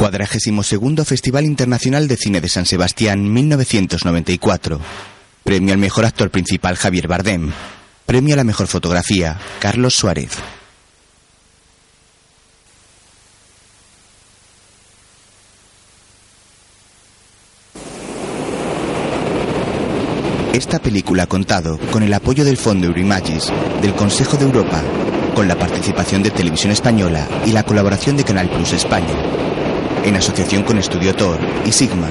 Cuadragésimo segundo Festival Internacional de Cine de San Sebastián 1994. Premio al mejor actor principal Javier Bardem. Premio a la mejor fotografía Carlos Suárez. Esta película ha contado con el apoyo del Fondo Eurimagis, del Consejo de Europa, con la participación de Televisión Española y la colaboración de Canal Plus España, en asociación con Estudio Tor y Sigma.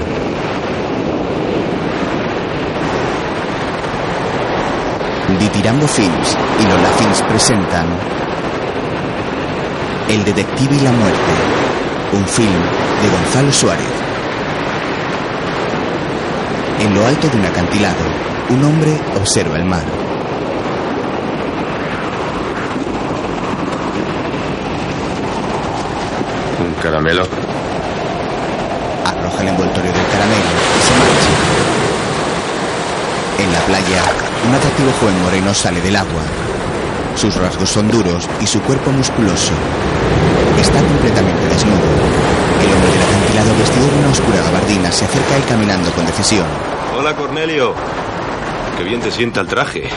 Ditirambo Films y Lola Films presentan El Detective y la Muerte, un film de Gonzalo Suárez. En lo alto de un acantilado, un hombre observa el mar. ¿Un caramelo? Arroja el envoltorio del caramelo y se marcha. En la playa, un atractivo joven moreno sale del agua. Sus rasgos son duros y su cuerpo musculoso. Está completamente desnudo. El hombre del acantilado vestido de una oscura gabardina se acerca a él caminando con decisión. Hola, Cornelio. Qué bien te sienta el traje.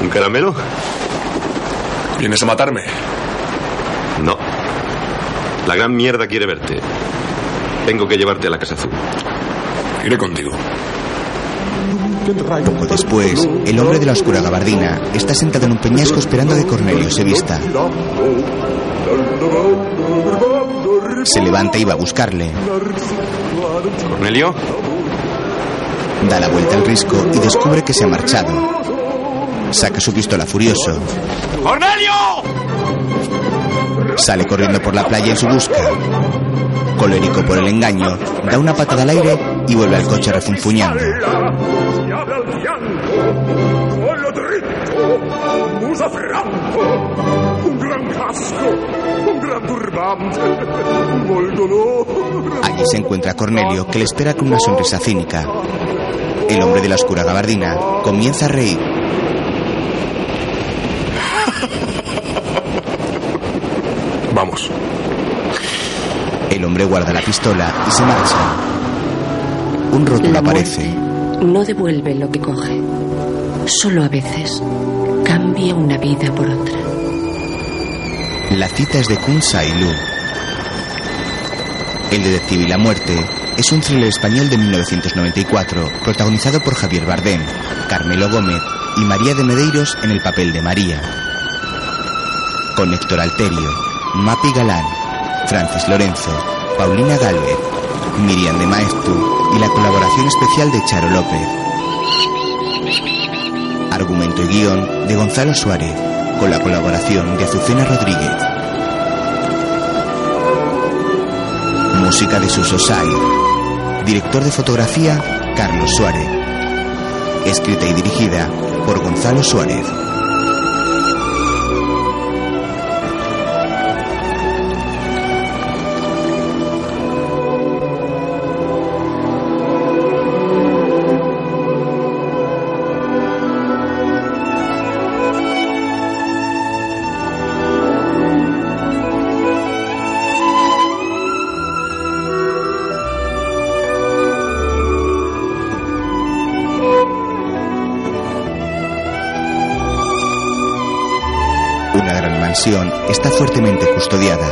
¿Un caramelo? ¿Vienes a matarme? La gran mierda quiere verte. Tengo que llevarte a la Casa Azul. Iré contigo. Poco después, el hombre de la oscura gabardina está sentado en un peñasco esperando a que Cornelio se vista. Se levanta y va a buscarle. ¿Cornelio? Da la vuelta al risco y descubre que se ha marchado. Saca su pistola furioso. ¡Cornelio! Sale corriendo por la playa en su busca. Colérico por el engaño, da una patada al aire y vuelve al coche refunfuñando. Allí se encuentra Cornelio, que le espera con una sonrisa cínica. El hombre de la oscura gabardina comienza a reír. Vamos. El hombre guarda la pistola y se marcha. Un rótulo La aparece. no devuelve lo que coge. Solo a veces cambia una vida por otra. La cita es de Kun Sai Lu. El detective y la muerte es un thriller español de 1994 protagonizado por Javier Bardem, Carmelo Gómez y María de Medeiros en el papel de María. Con Héctor Alterio, Mapi Galán, Francis Lorenzo, Paulina Galvez, Miriam de Maestu y la colaboración especial de Charo López. Argumento y guion de Gonzalo Suárez, con la colaboración de Azucena Rodríguez. Música de Suso Sai. Director de fotografía, Carlos Suárez. Escrita y dirigida por Gonzalo Suárez. Está fuertemente custodiada.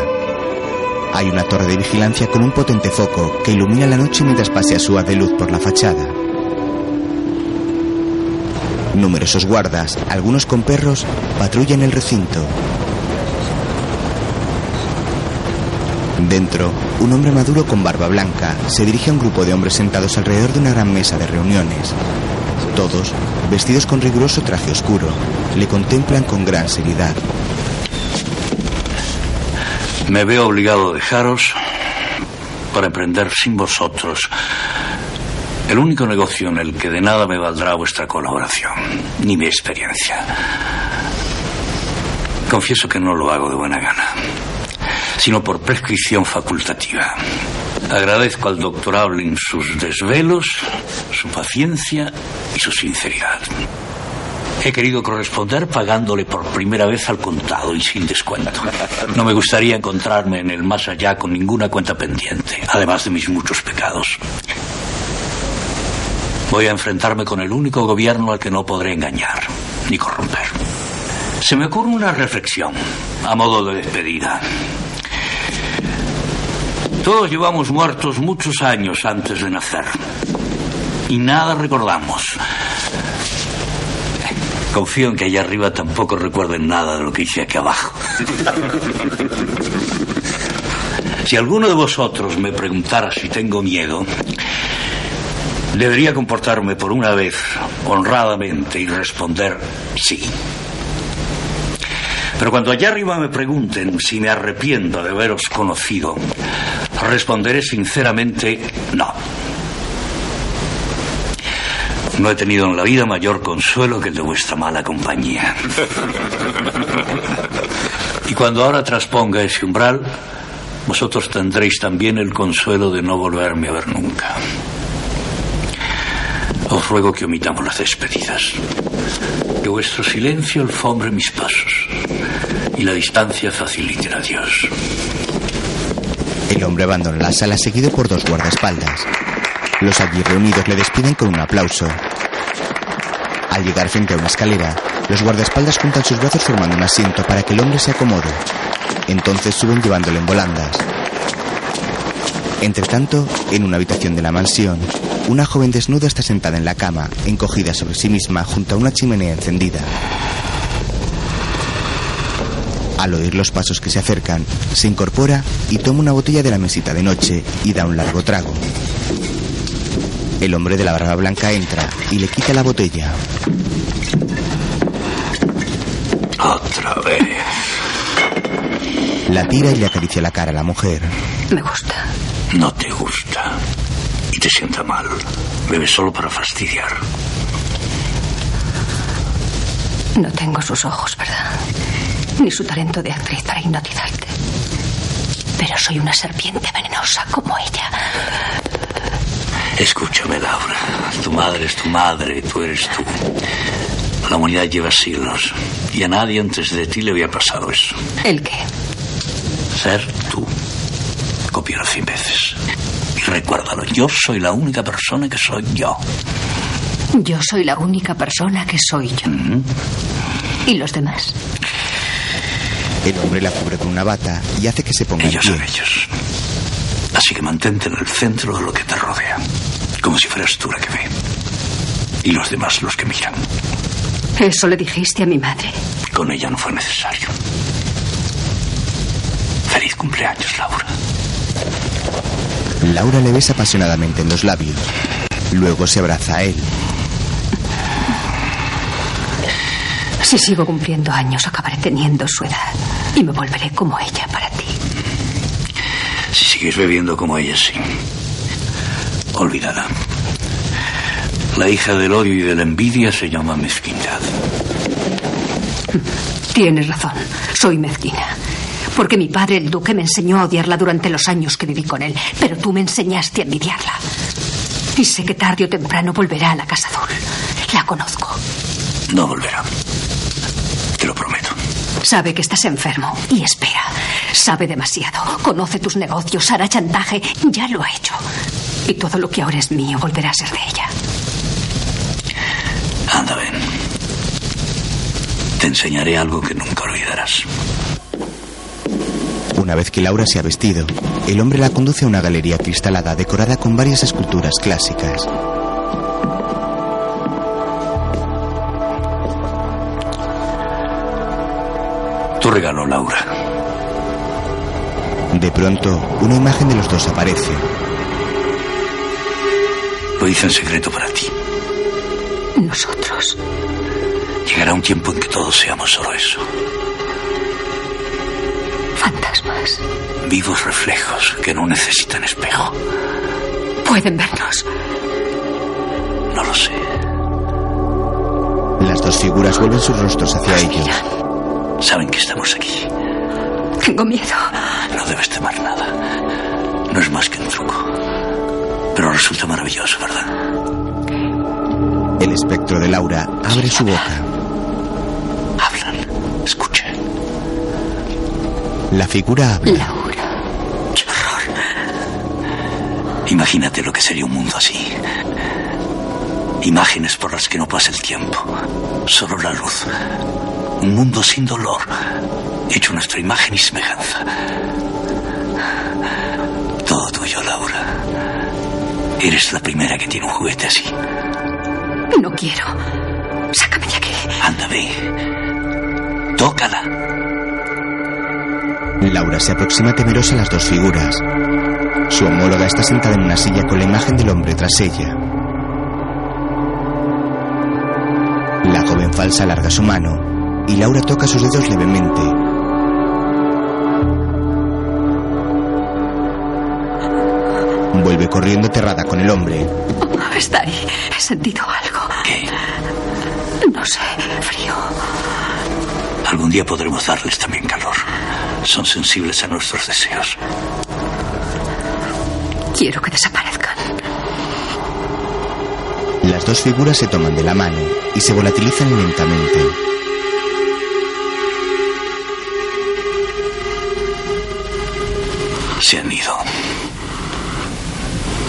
Hay una torre de vigilancia con un potente foco que ilumina la noche mientras pasea su haz de luz por la fachada. Numerosos guardas, algunos con perros, patrullan el recinto. Dentro, un hombre maduro con barba blanca se dirige a un grupo de hombres sentados alrededor de una gran mesa de reuniones. Todos, vestidos con riguroso traje oscuro, le contemplan con gran seriedad. Me veo obligado a dejaros para emprender sin vosotros el único negocio en el que de nada me valdrá vuestra colaboración, ni mi experiencia. Confieso que no lo hago de buena gana, sino por prescripción facultativa. Agradezco al doctor Ablin sus desvelos, su paciencia y su sinceridad. He querido corresponder pagándole por primera vez al contado y sin descuento. No me gustaría encontrarme en el más allá con ninguna cuenta pendiente, además de mis muchos pecados. Voy a enfrentarme con el único gobierno al que no podré engañar ni corromper. Se me ocurre una reflexión a modo de despedida. Todos llevamos muertos muchos años antes de nacer y nada recordamos. Confío en que allá arriba tampoco recuerden nada de lo que hice aquí abajo. Si alguno de vosotros me preguntara si tengo miedo, debería comportarme por una vez honradamente y responder sí. Pero cuando allá arriba me pregunten si me arrepiento de haberos conocido, responderé sinceramente no. No he tenido en la vida mayor consuelo que el de vuestra mala compañía. Y cuando ahora trasponga ese umbral, vosotros tendréis también el consuelo de no volverme a ver nunca. Os ruego que omitamos las despedidas. Que vuestro silencio alfombre mis pasos y la distancia facilite a Dios. El hombre abandona la sala seguido por dos guardaespaldas. Los allí reunidos le despiden con un aplauso. Al llegar frente a una escalera, los guardaespaldas juntan sus brazos formando un asiento para que el hombre se acomode. Entonces suben llevándolo en volandas. Entre tanto, en una habitación de la mansión, una joven desnuda está sentada en la cama, encogida sobre sí misma junto a una chimenea encendida. Al oír los pasos que se acercan, se incorpora y toma una botella de la mesita de noche y da un largo trago. El hombre de la barba blanca entra y le quita la botella. Otra vez. La tira y le acaricia la cara a la mujer. Me gusta. No te gusta. Y te sienta mal. Bebes solo para fastidiar. No tengo sus ojos, ¿verdad? Ni su talento de actriz para hipnotizarte. Pero soy una serpiente venenosa como ella. Escúchame, Laura. Tu madre es tu madre, tú eres tú. La humanidad lleva siglos y a nadie antes de ti le había pasado eso. ¿El qué? Ser tú. Copiar cien veces. Y recuérdalo, yo soy la única persona que soy yo. Yo soy la única persona que soy yo. ¿Y los demás? El hombre la cubre con una bata y hace que se ponga en Ellos pie. son ellos. Así que mantente en el centro de lo que te rodea. Como si fueras tú la que ve. Y los demás los que miran. Eso le dijiste a mi madre. Con ella no fue necesario. Feliz cumpleaños, Laura. Laura le besa apasionadamente en los labios. Luego se abraza a él. Si sigo cumpliendo años, acabaré teniendo su edad. Y me volveré como ella para ti. Si sigues bebiendo como ella, sí. Olvídala. La hija del odio y de la envidia se llama mezquindad. Tienes razón. Soy mezquina. Porque mi padre, el duque, me enseñó a odiarla durante los años que viví con él. Pero tú me enseñaste a envidiarla. Y sé que tarde o temprano volverá a la Casa Azul. La conozco. No volverá. Te lo prometo. Sabe que estás enfermo y espera. Sabe demasiado. Conoce tus negocios, hará chantaje. Ya lo ha hecho. Y todo lo que ahora es mío volverá a ser de ella. Anda, ven. Te enseñaré algo que nunca olvidarás. Una vez que Laura se ha vestido, el hombre la conduce a una galería cristalada decorada con varias esculturas clásicas. Tu regalo, Laura. De pronto, una imagen de los dos aparece. Lo hice en secreto para ti. Nosotros. Llegará un tiempo en que todos seamos solo eso. Fantasmas. Vivos reflejos que no necesitan espejo. Pueden vernos. No lo sé. Las dos figuras vuelven sus rostros hacia ellos. Saben que estamos aquí. Tengo miedo. No debes temer nada. No es más que un truco. Pero resulta maravilloso, ¿verdad? El espectro de Laura abre su boca. Hablan, escuchen. La figura habla. Laura. ¡Qué horror! Imagínate lo que sería un mundo así. Imágenes por las que no pasa el tiempo. Solo la luz. Un mundo sin dolor. Hecho nuestra imagen y semejanza. Todo tuyo, Laura. Eres la primera que tiene un juguete así. No quiero. Sácame de aquí. Anda, ve. Tócala. Laura se aproxima temerosa a las dos figuras. Su homóloga está sentada en una silla con la imagen del hombre tras ella. La joven falsa alarga su mano y Laura toca sus dedos levemente. Vuelve corriendo aterrada con el hombre. Está ahí. He sentido algo. ¿Qué? No sé. Frío. Algún día podremos darles también calor. Son sensibles a nuestros deseos. Quiero que desaparezcan. Las dos figuras se toman de la mano y se volatilizan lentamente. Se han ido.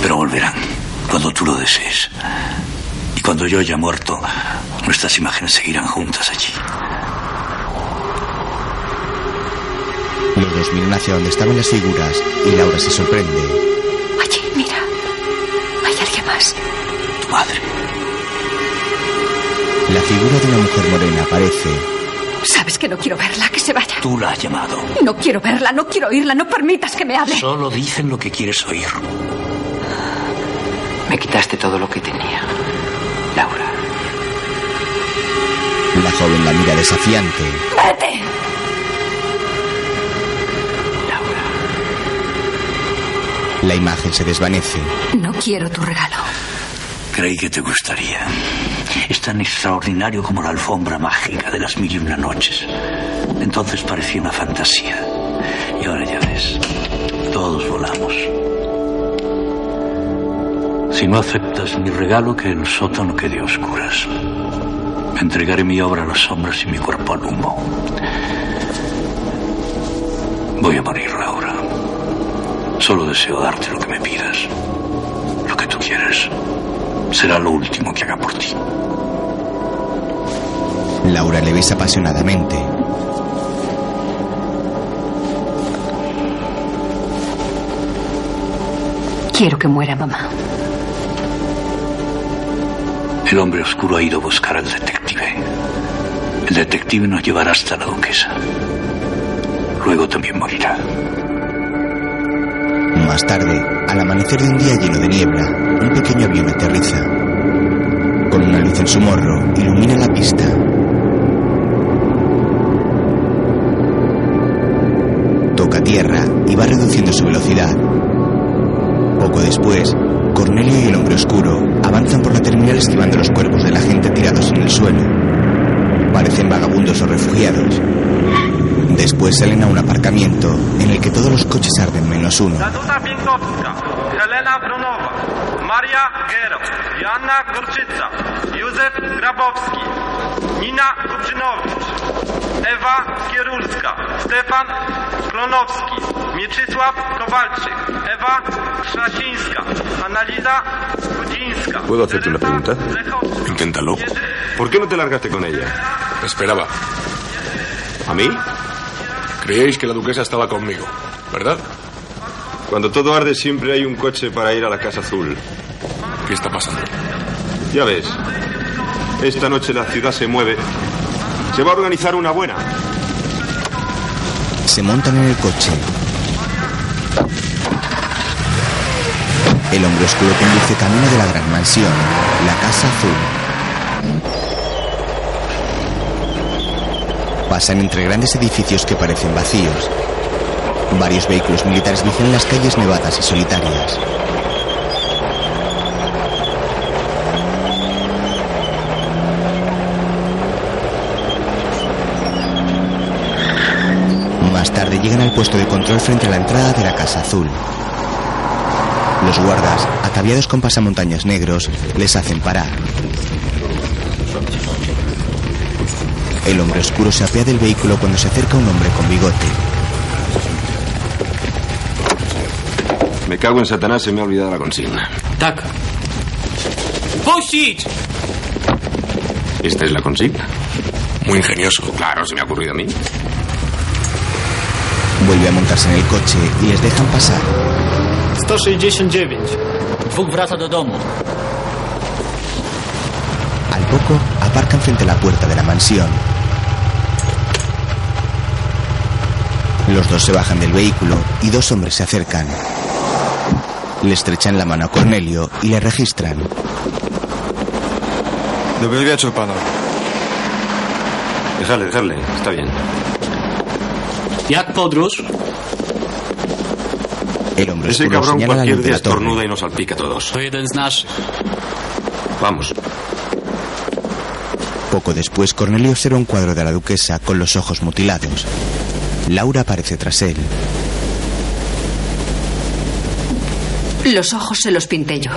Pero volverán cuando tú lo desees. Y cuando yo haya muerto, nuestras imágenes seguirán juntas allí. Los dos miran hacia donde estaban las figuras y Laura se sorprende. Allí, mira. Hay alguien más. Tu madre. La figura de una mujer morena aparece. Sabes que no quiero verla. Que se vaya. Tú la has llamado. No quiero verla. No quiero oírla. No permitas que me hable. Solo dicen lo que quieres oír. Me quitaste todo lo que tenía. Laura. La joven la mira desafiante. Vete. Laura. La imagen se desvanece. No quiero tu regalo. Creí que te gustaría. Es tan extraordinario como la alfombra mágica de las mil y una noches. Entonces parecía una fantasía. Y ahora ya ves, todos volamos. Si no aceptas mi regalo, que el sótano quede a oscuras. Entregaré mi obra a las sombras y mi cuerpo al humo. Voy a morir, Laura. Solo deseo darte lo que me pidas. Lo que tú quieras. Será lo último que haga por ti. Laura le besa apasionadamente. Quiero que muera mamá. El hombre oscuro ha ido a buscar al detective. El detective nos llevará hasta la duquesa. Luego también morirá. Más tarde, al amanecer de un día lleno de niebla, un pequeño avión aterriza. Con una luz en su morro, ilumina la pista. Toca tierra y va reduciendo su velocidad. Poco después, Cornelio y el hombre oscuro avanzan por la terminal esquivando los cuerpos de la gente tirados en el suelo. Parecen vagabundos o refugiados. Después salen a un aparcamiento en el que todos los coches arden menos uno. Nina Skierulska, Stefan Klonowski, Mieczysław Kowalczyk, Ewa Krzasińska, Analiza Kudzińska. ¿Puedo hacerte una pregunta? Inténtalo. ¿Por qué no te largaste con ella? Esperaba. ¿A mí? Creíais que la duquesa estaba conmigo, ¿verdad? Cuando todo arde siempre hay un coche para ir a la Casa Azul. ¿Qué está pasando? Ya ves, esta noche la ciudad se mueve. Se va a organizar una buena. Se montan en el coche. El hombre oscuro conduce camino de la gran mansión, la Casa Azul. Pasan entre grandes edificios que parecen vacíos. Varios vehículos militares vigilan las calles nevadas y solitarias. Más tarde llegan al puesto de control frente a la entrada de la Casa Azul. Los guardas, ataviados con pasamontañas negros, les hacen parar. El hombre oscuro se apea del vehículo cuando se acerca un hombre con bigote. Me cago en Satanás, se me ha olvidado la consigna. ¡Tac! ¡Posit! ¿Esta es la consigna? Muy ingenioso. Claro, se me ha ocurrido a mí. Vuelve a montarse en el coche y les dejan pasar. 169. Dwóch wraca do domu. Al poco, aparcan frente a la puerta de la mansión. Los dos se bajan del vehículo y dos hombres se acercan. Le estrechan la mano a Cornelio y le registran. Dobry wieczór, panu. Dejadle, dejadle. Está bien. Jak podróż? El hombre Ese oscuro cabrón señala la cualquier luz de día la torre. estornuda y nos salpica a todos. To jeden z naszych. Vamos. Poco después, Cornelio observa un cuadro de la duquesa con los ojos mutilados. Laura aparece tras él. Los ojos se los pinté yo.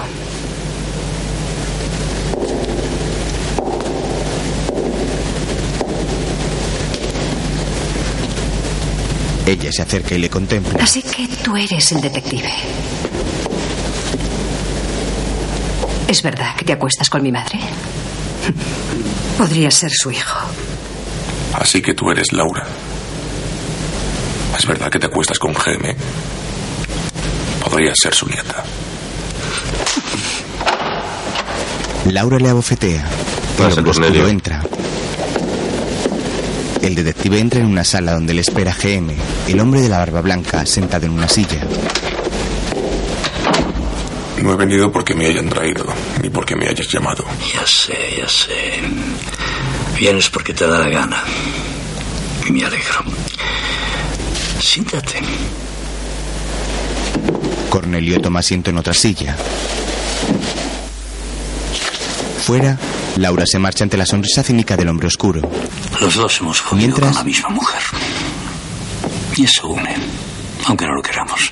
Ella se acerca y le contempla. Así que tú eres el detective. ¿Es verdad que te acuestas con mi madre? Podría ser su hijo. Así que tú eres Laura. ¿Es verdad que te acuestas con Geme? Podría ser su nieta. Laura le abofetea. El hombre oscuro Cornelio. entra. El detective entra en una sala donde le espera GM, el hombre de la barba blanca, sentado en una silla. No he venido porque me hayan traído, ni porque me hayas llamado. Ya sé, ya sé. Vienes porque te da la gana. Y me alegro. Siéntate. Cornelio toma asiento en otra silla. Fuera, Laura se marcha ante la sonrisa cínica del hombre oscuro. Los dos hemos jodido Mientras- con la misma mujer. Y eso une, aunque no lo queramos.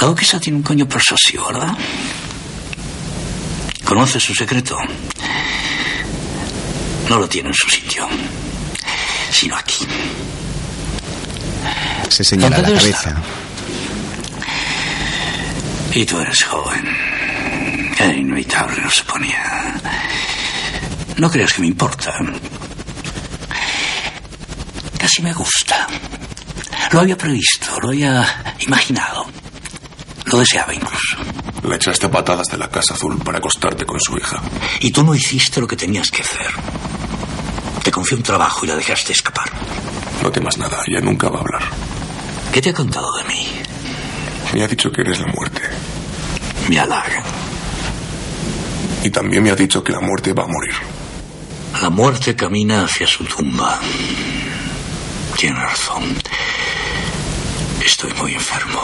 La duquesa tiene un coño persuasivo, ¿verdad? ¿Conoce su secreto? No lo tiene en su sitio, sino aquí. Se señala la ¿Dónde debe cabeza. Y tú eres joven. Era inevitable, no se ponía. No creas que me importa. Casi me gusta. Lo había previsto, lo había imaginado. Lo deseaba incluso. Le echaste patadas de la Casa Azul para acostarte con su hija. Y tú no hiciste lo que tenías que hacer. Te confié un trabajo y la dejaste escapar. No temas nada, ella nunca va a hablar. ¿Qué te ha contado de mí? Me ha dicho que eres la muerte. Me halaga. Y también me ha dicho que la muerte va a morir. La muerte camina hacia su tumba. Tiene razón. Estoy muy enfermo.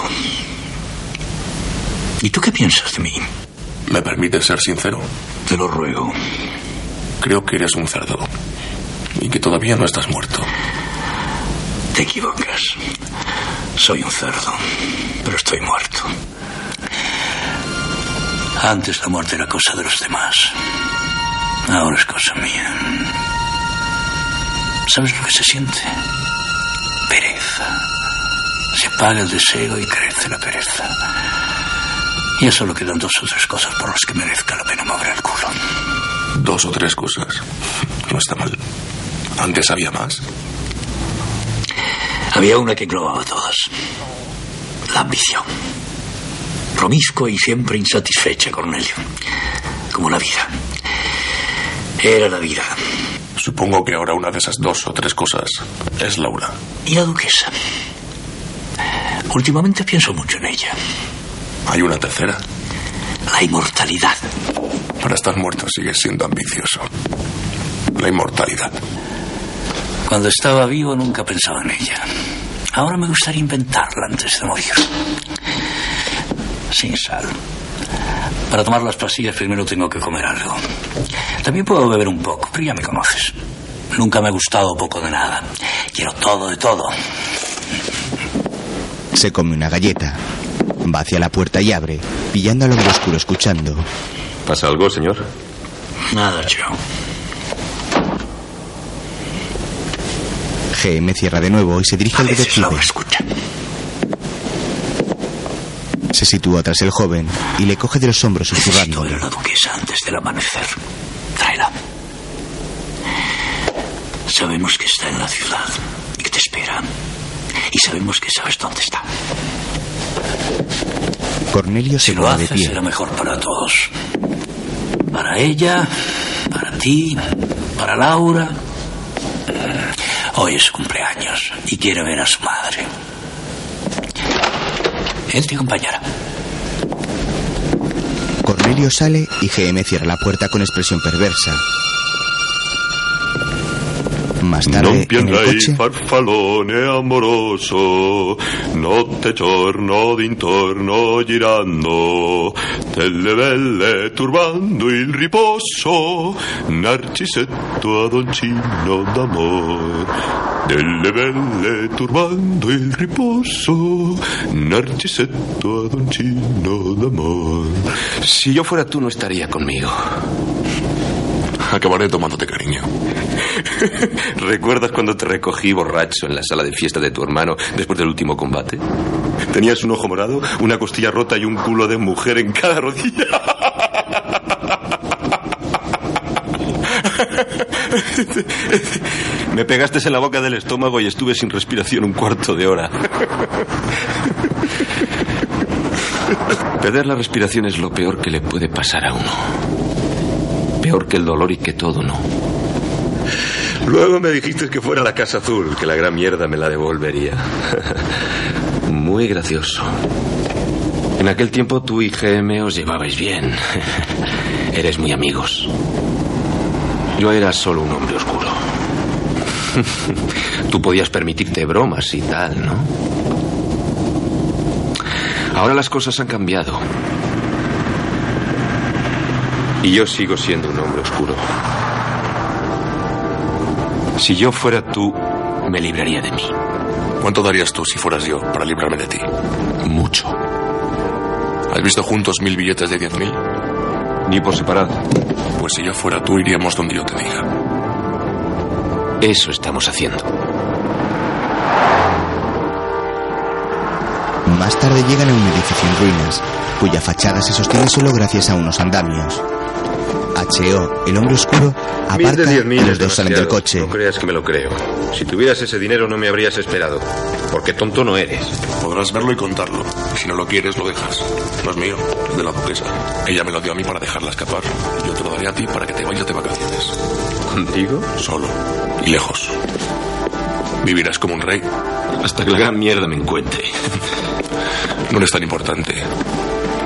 ¿Y tú qué piensas de mí? ¿Me permites ser sincero? Te lo ruego. Creo que eres un cerdo. Y que todavía no estás muerto. Te equivocas. Soy un cerdo, pero estoy muerto. Antes la muerte era cosa de los demás. Ahora es cosa mía. ¿Sabes lo que se siente? Pereza. Se apaga el deseo y crece la pereza. Y ya solo quedan dos o tres cosas por las que merezca la pena mover el culo. Dos o tres cosas. No está mal. Antes había más. Había una que englobaba todas. La ambición. Promiscua y siempre insatisfecha, Cornelio. Como la vida. Era la vida. Supongo que ahora una de esas dos o tres cosas es Laura. ¿Y la duquesa? Últimamente pienso mucho en ella. Hay una tercera. La inmortalidad. Para estar muerto sigues siendo ambicioso. La inmortalidad. Cuando estaba vivo nunca pensaba en ella. Ahora me gustaría inventarla antes de morir. Sin sal. Para tomar las pastillas primero tengo que comer algo. También puedo beber un poco, pero ya me conoces. Nunca me ha gustado poco de nada. Quiero todo de todo. Se come una galleta. Va hacia la puerta y abre, pillando al hombre oscuro escuchando. ¿Pasa algo, señor? Nada, Joe. GM cierra de nuevo y se dirige A al veces detective. Laura escucha. Se sitúa tras el joven y le coge de los hombros Necesito ver susurrándole. a la duquesa antes del amanecer. Tráela. Sabemos que está en la ciudad y que te espera. Y sabemos que sabes dónde está. Cornelio se Si lo pone de haces, pie. será mejor para todos. Para ella, para ti, para Laura. Hoy es su cumpleaños y quiere ver a su madre. Él te acompañará. Cornelio sale y GM cierra la puerta con expresión perversa. Más tarde, non en el piangrai coche, farfallone amoroso, notte giorno d'intorno girando, delle belle turbando il riposo, narcisetto adoncino d'amor. Delle belle turbando il riposo, narcisetto adoncino d'amor. Si yo fuera tú, no estaría conmigo. Acabaré tomándote cariño. ¿Recuerdas cuando te recogí borracho en la sala de fiesta de tu hermano después del último combate? Tenías un ojo morado, una costilla rota y un culo de mujer en cada rodilla. Me pegaste en la boca del estómago y estuve sin respiración un cuarto de hora. Perder la respiración es lo peor que le puede pasar a uno. Peor que el dolor y que todo, ¿no? Luego me dijiste que fuera a la Casa Azul, que la gran mierda me la devolvería. Muy gracioso. En aquel tiempo tú y GM os llevabais bien. Eres muy amigos. Yo era solo un hombre oscuro. Tú podías permitirte bromas y tal, ¿no? Ahora las cosas han cambiado. Y yo sigo siendo un hombre oscuro. Si yo fuera tú, me libraría de mí. ¿Cuánto darías tú si fueras yo para librarme de ti? Mucho. ¿Has visto juntos mil billetes de diez mil? Ni por separado. Pues si yo fuera tú, iríamos donde yo te diga. Eso estamos haciendo. más tarde llegan a un edificio en ruinas, cuya fachada se sostiene solo gracias a unos andamios. H.O., el hombre oscuro, Mil aparca de diez mil y los dos salen del coche. No creas que me lo creo. Si tuvieras ese dinero no me habrías esperado. Porque tonto no eres. Podrás verlo y contarlo. Si no lo quieres, lo dejas. No es mío, es de la duquesa. Ella me lo dio a mí para dejarla escapar. Yo te lo daré a ti para que te vayas de vacaciones. ¿Contigo? Solo. Y lejos. Vivirás como un rey. Hasta que la gran mierda me encuentre. No eres tan importante.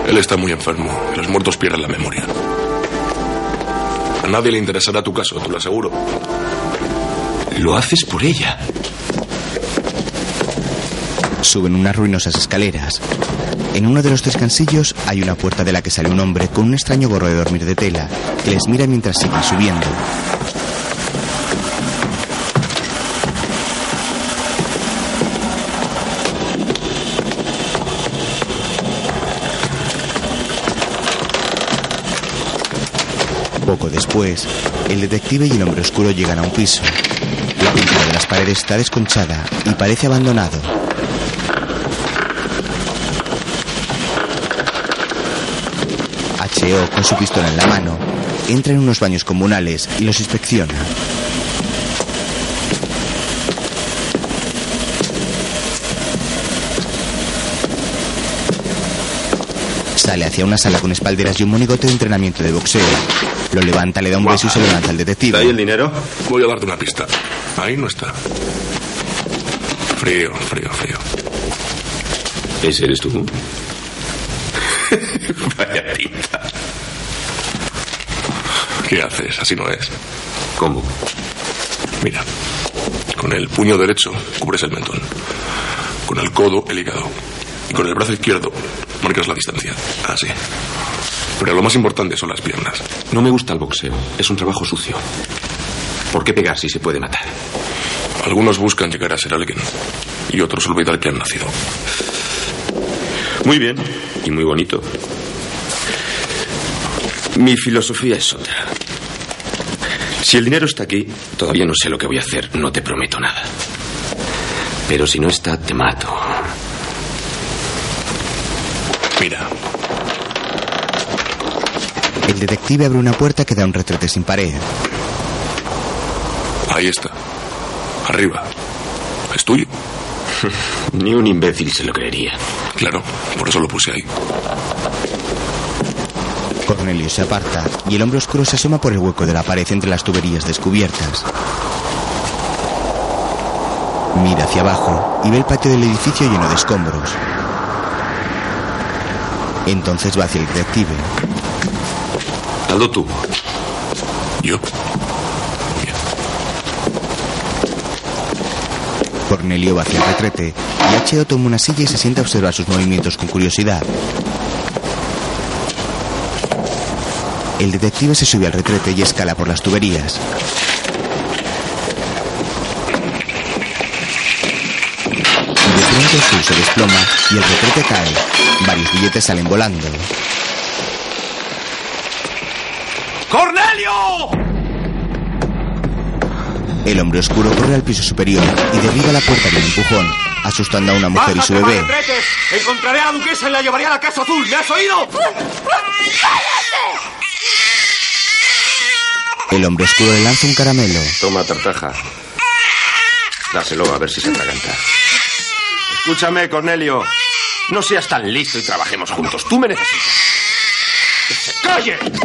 Él está muy enfermo y los muertos pierden la memoria. A nadie le interesará tu caso, te lo aseguro. Lo haces por ella. Suben unas ruinosas escaleras. En uno de los tres cansillos hay una puerta de la que sale un hombre con un extraño gorro de dormir de tela que les mira mientras siguen subiendo. Poco después, el detective y el hombre oscuro llegan a un piso. La pintura de las paredes está desconchada y parece abandonado. Con su pistola en la mano entra en unos baños comunales y los inspecciona. Sale hacia una sala con espalderas y un monigote de entrenamiento de boxeo. Lo levanta, le da un beso y se lo lanza al detective. ¿Ahí el dinero? Voy a darte una pista. Ahí no está. Frío, frío, frío. ¿Ese eres tú? Vaya tinta. ¿Qué haces? Así no es. ¿Cómo? Mira. Con el puño derecho cubres el mentón. Con el codo el hígado. Y con el brazo izquierdo marcas la distancia. Así. Pero lo más importante son las piernas. No me gusta el boxeo. Es un trabajo sucio. ¿Por qué pegar si se puede matar? Algunos buscan llegar a ser alguien. Y otros olvidar que han nacido. Muy bien. Y muy bonito. Mi filosofía es otra. Si el dinero está aquí, todavía no sé lo que voy a hacer. No te prometo nada. Pero si no está, te mato. Mira. El detective abre una puerta que da un retrete sin pared. Ahí está. Arriba. Es tuyo. Ni un imbécil se lo creería. Claro, por eso lo puse ahí. Cornelio se aparta y el hombre oscuro se asoma por el hueco de la pared entre las tuberías descubiertas. Mira hacia abajo y ve el patio del edificio lleno de escombros. Entonces va hacia el detective. Hazlo tú. Yo. Cornelio va hacia el retrete y H.O. toma una silla y se sienta a observar sus movimientos con curiosidad. El detective se sube al retrete y escala por las tuberías. De pronto el sur se desploma y el retrete cae. Varios billetes salen volando. ¡Cornelio! El hombre oscuro corre al piso superior y derriba la puerta de un empujón, asustando a una mujer y su ¡Bájate, bebé. Encontraré a la duquesa y la llevaré a la Casa Azul. ¿Me has oído? El hombre oscuro le lanza un caramelo. Toma, tartaja. Dáselo a ver si se atraganta. Escúchame, Cornelio. No seas tan listo y trabajemos juntos. Tú me necesitas. ¡Que se calle! ¡No! ¡No! ¡No!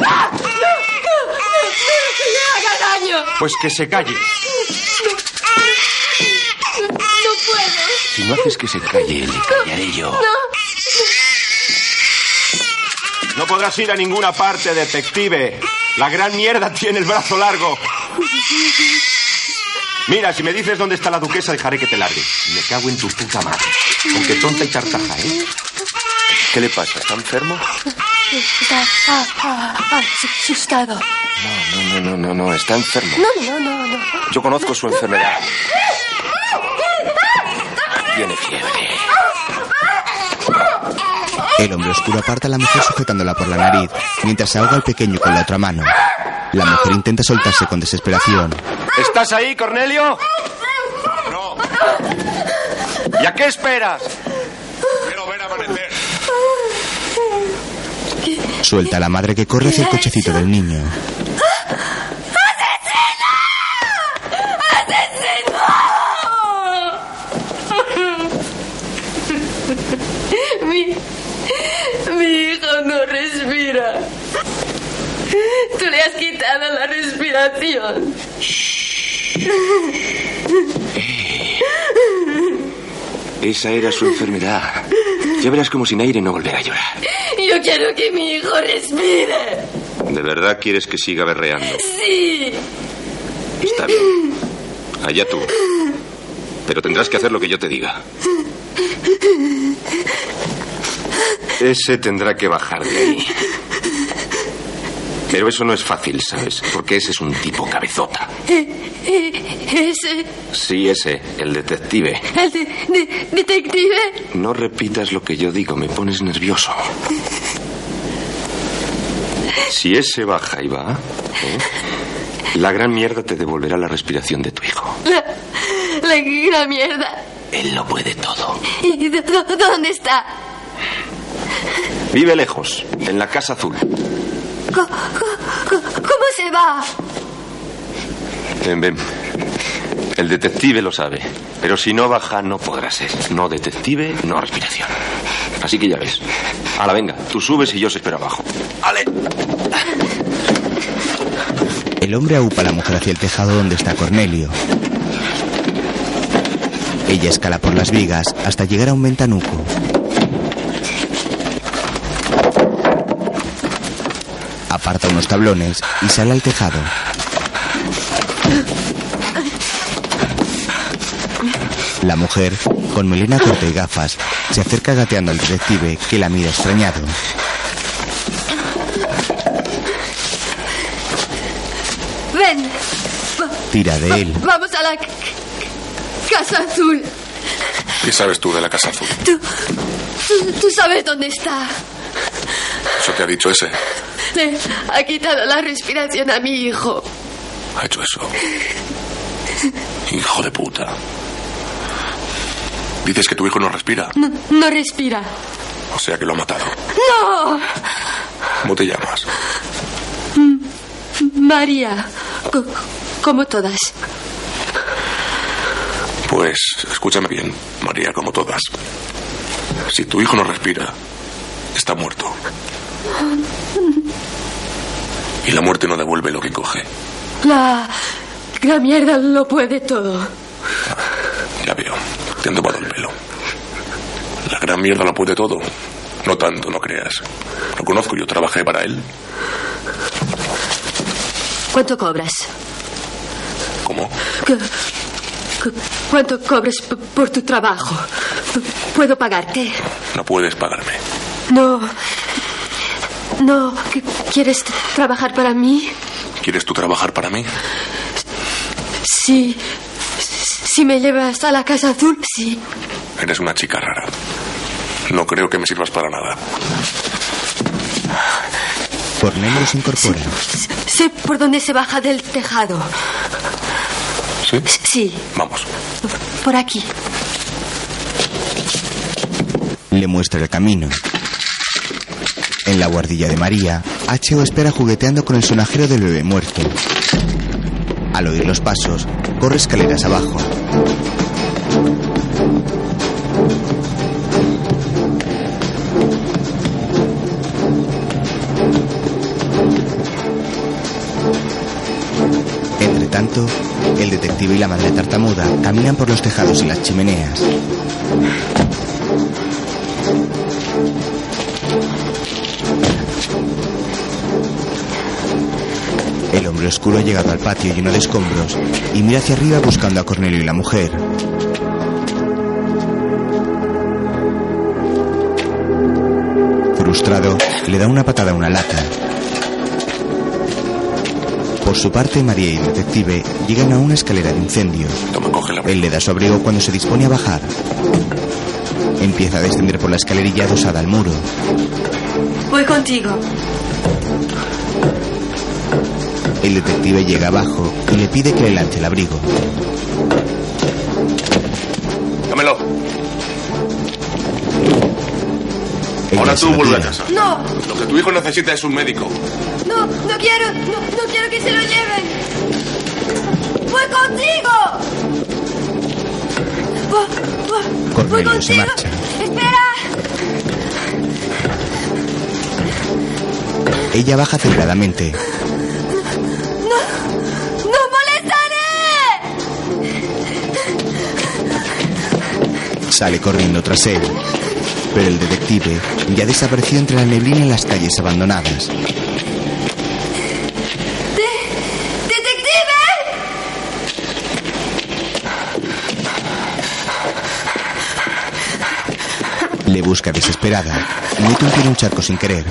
¡No le haga daño! Pues que se calle. ¡No, no puedo! Si no haces que se calle, le callaré yo. ¡No! No podrás ir a ninguna parte, detective. La gran mierda tiene el brazo largo. Mira, si me dices dónde está la duquesa, dejaré que te largue. Me cago en tu puta madre. Aunque tonta y tartaja, ¿eh? ¿Qué le pasa? ¿Está enfermo? Está asustado. No, no, no, no, no, está enfermo. No, no, no, no. Yo conozco su enfermedad. Tiene fiebre. El hombre oscuro aparta a la mujer sujetándola por la nariz, mientras ahoga al pequeño con la otra mano. La mujer intenta soltarse con desesperación. ¿Estás ahí, Cornelio? No. ¿Y a qué esperas? Quiero ver amanecer. Suelta a la madre que corre hacia el cochecito del niño. Mi, mi hijo no respira. Tú quitado la respiración. Esa era su enfermedad. Ya verás como sin aire no volverá a llorar. Yo quiero que mi hijo respire. ¿De verdad quieres que siga berreando? Sí. Está bien. Allá tú. Pero tendrás que hacer lo que yo te diga. Ese tendrá que bajar de ahí. Pero eso no es fácil, ¿sabes? Porque ese es un tipo cabezota. Eh, eh, Ese, Sí, ese, el detective. el de- de- detective. No repitas lo que yo digo, me pones nervioso. Si ese baja y va, ¿eh? la gran mierda te devolverá la respiración de tu hijo. La, la gran mierda. Él lo puede todo. ¿Y dónde está? Vive lejos, en la Casa Azul. ¿Cómo se va? Ven, ven. El detective lo sabe. Pero si no baja, no podrá ser. No detective, no respiración. Así que ya ves. Hala, venga, tú subes y yo os espero abajo. ¡Ale! El hombre aupa a la mujer hacia el tejado donde está Cornelio. Ella escala por las vigas hasta llegar a un ventanuco. Aparta unos tablones y sale al tejado. La mujer, con melena corta y gafas, se acerca gateando al detective que la mira extrañado. Ven. Tira de él. Vamos a la Casa Azul. ¿Qué sabes tú de la Casa Azul? Tú, tú, tú sabes dónde está. Eso te ha dicho ese. Le ha quitado la respiración a mi hijo. Ha hecho eso. Hijo de puta. Dices que tu hijo no respira. No, no respira. O sea que lo ha matado. ¡No! ¿Cómo te llamas? María. Co- como todas. Pues escúchame bien, María, como todas. Si tu hijo no respira, está muerto. Y la muerte no devuelve lo que coge. La. La mierda lo puede todo. Ya veo, te han tomado el pelo. La gran mierda lo puede todo. No tanto, no creas. Lo conozco, yo trabajé para él. ¿Cuánto cobras? ¿Cómo? ¿Qué- qué- ¿Cuánto cobras por tu trabajo? ¿Puedo pagarte? No puedes pagarme. No. No. ¿Qué- ¿Quieres trabajar para mí? ¿Quieres tú trabajar para mí? Sí. Si me llevas a la Casa Azul, sí. Eres una chica rara. No creo que me sirvas para nada. Cornelio se incorpora. Sé por dónde se baja del tejado. ¿Sí? Sí, Vamos. por aquí. Le muestra el camino. En la guardilla de María, H.O. espera jugueteando con el sonajero del bebé muerto. Al oír los pasos, corre escaleras abajo. Entre tanto, el detective y la madre tartamuda caminan por los tejados y las chimeneas. Hombre oscuro ha llegado al patio lleno de escombros y mira hacia arriba buscando a Cornelio y la mujer. Frustrado, le da una patada a una lata. Por su parte, María y el detective llegan a una escalera de incendio. Él le da su abrigo cuando se dispone a bajar. Empieza a descender por la escalerilla adosada al muro. Voy contigo. El detective llega abajo y le pide que le lance el abrigo. Dámelo. Ella Ahora tú vuelve a casa. No, Lo que tu hijo necesita es un médico. no, no quiero, no, no quiero que se lo lleven. Voy contigo. Voy, voy- voy Cornelio se contigo. marcha. Espera. Ella baja aceleradamente. Sale corriendo tras él. Pero el detective ya desapareció entre la neblina en las calles abandonadas. ¡Detective! Le busca desesperada. Pie en un charco sin querer.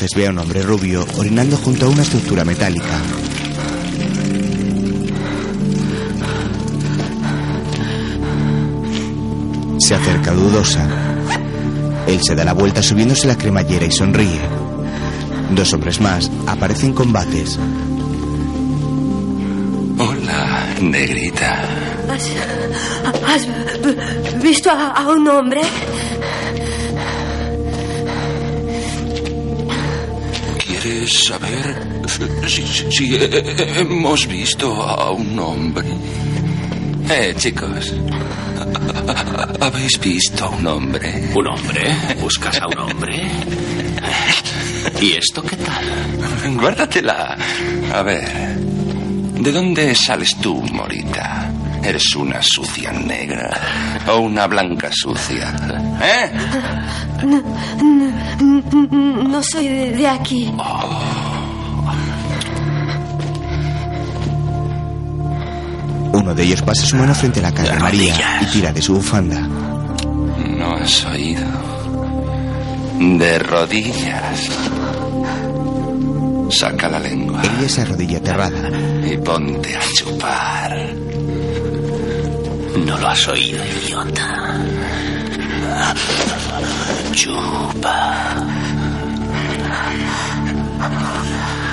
Entonces ve a un hombre rubio orinando junto a una estructura metálica. Se acerca dudosa. Él se da la vuelta subiéndose la cremallera y sonríe. Dos hombres más aparecen combates. Hola, negrita. ¿Has, has visto a, a un hombre? ¿Quieres saber si, si- si hemos visto a un hombre? Eh, chicos. ¿Habéis visto a un hombre? ¿Un hombre? ¿Buscas a un hombre? ¿Y esto qué tal? Guárdatela. A ver. ¿De dónde sales tú, Morita? ¿Eres una sucia negra o una blanca sucia? ¿Eh? No, no- no soy de, de aquí. Uno de ellos pasa su mano frente a la cara de María y tira de su bufanda. No has oído. De rodillas. Saca la lengua Ella se arrodilla aterrada. y ponte a chupar. No lo has oído, idiota. Chupa.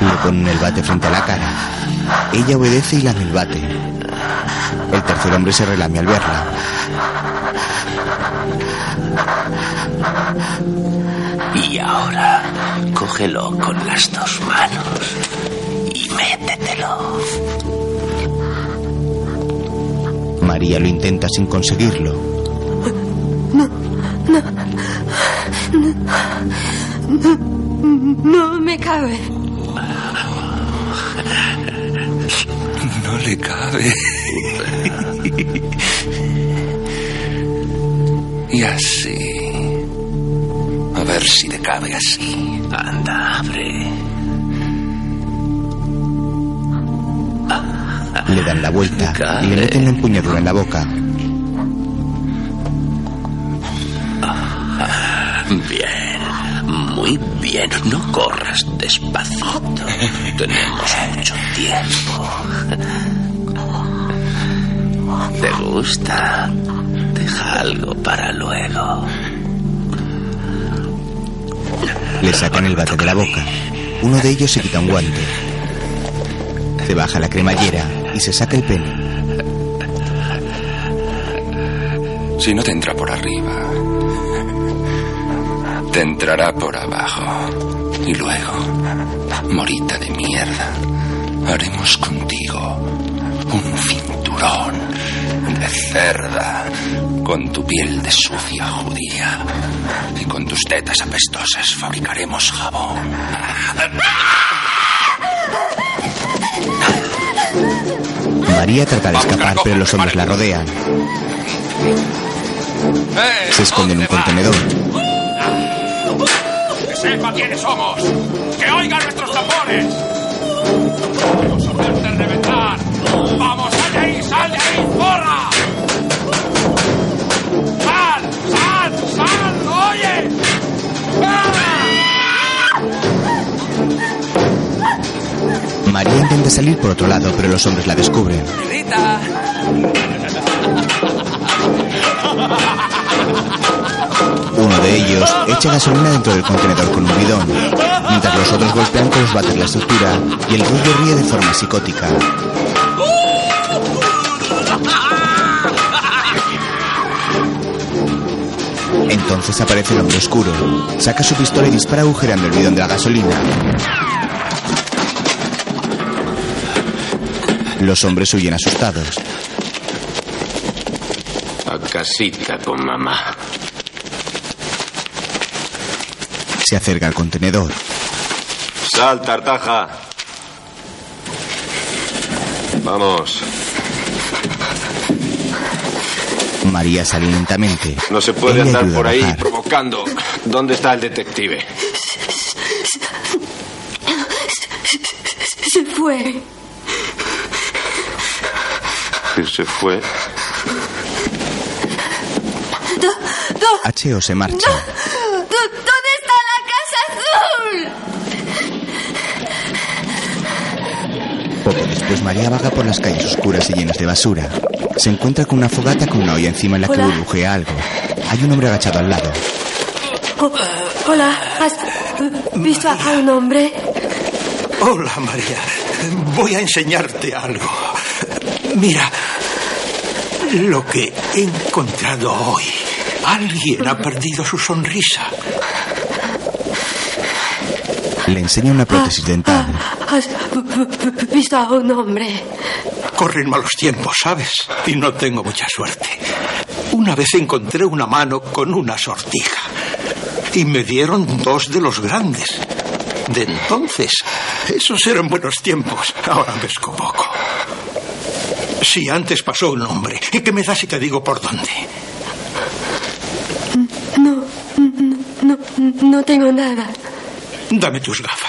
Le ponen el bate frente a la cara. Ella obedece y lame el bate. El tercer hombre se relame al verla. Y ahora, cógelo con las dos manos y métetelo. María lo intenta sin conseguirlo. No, me cabe. No le cabe. Y así. A ver si te cabe así. Anda, abre. Le dan la vuelta y le meten la empuñadura en la boca. Muy bien. No corras despacito. Tenemos mucho tiempo. ¿Te gusta? Deja algo para luego. Le sacan el bate de la boca. Uno de ellos se quita un guante. Se baja la cremallera y se saca el pene. Si no te entra por arriba, te entrará por abajo. Y luego, morita de mierda, haremos contigo un cinturón de cerda con tu piel de sucia judía. Y con tus tetas apestosas fabricaremos jabón. María trata de escapar, pero los hombres la rodean. Se esconde en un contenedor. ¡Que sepa quiénes somos! ¡Que oigan nuestros tambores! ¡Vamos a hacerte reventar! ¡Vamos, sal de ahí, sal de ahí, porra! ¡Sal, sal, sal! ¡Oye! María intenta salir por otro lado, pero los hombres la descubren. Rita. Uno de ellos echa gasolina dentro del contenedor con un bidón, mientras los otros golpean con los bates la estructura y el ruido ríe de forma psicótica. Entonces aparece el hombre oscuro, saca su pistola y dispara agujereando el bidón de la gasolina. Los hombres huyen asustados. A casita con mamá. Se acerca al contenedor. Sal, tartaja. Vamos. María sale lentamente. No se puede Ella andar por ahí provocando. ¿Dónde está el detective? Se fue. Se fue. H.O. se marcha. Después María vaga por las calles oscuras y llenas de basura. Se encuentra con una fogata con una olla encima en la que Hola. burbujea algo. Hay un hombre agachado al lado. Oh, hola, ¿has visto a un hombre? Hola, María. Voy a enseñarte algo. Mira, lo que he encontrado hoy. Alguien ha perdido su sonrisa. Le enseña una prótesis dental. ¿Has visto a un hombre? Corren malos tiempos, ¿sabes? Y no tengo mucha suerte. Una vez encontré una mano con una sortija. Y me dieron dos de los grandes. De entonces, esos eran buenos tiempos. Ahora pesco poco. Si antes pasó un hombre, ¿y qué me da si te digo por dónde? No, no, no, no tengo nada. Dame tus gafas.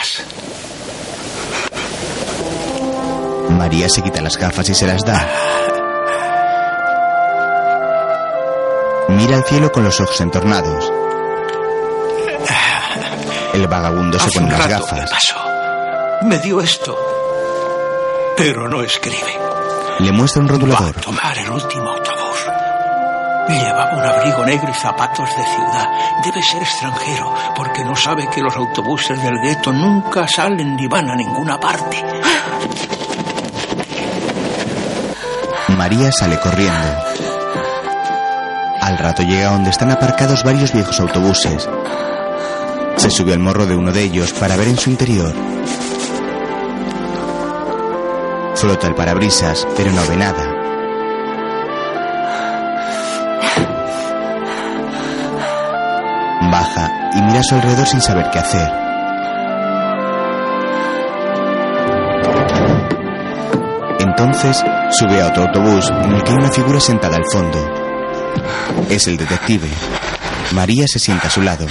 María se quita las gafas y se las da. Mira al cielo con los ojos entornados. El vagabundo se pone las gafas. me pasó. Me dio esto. Pero no escribe. Le muestra un Va a rotulador. tomar el último autobús. Llevaba un abrigo negro y zapatos de ciudad. Debe ser extranjero, porque no sabe que los autobuses del gueto nunca salen ni van a ninguna parte. María sale corriendo. Al rato llega donde están aparcados varios viejos autobuses. Se sube al morro de uno de ellos para ver en su interior. Frota el parabrisas, pero no ve nada. Baja y mira a su alrededor sin saber qué hacer. Entonces sube a otro autobús en el que hay una figura sentada al fondo. Es el detective. María se sienta a su lado.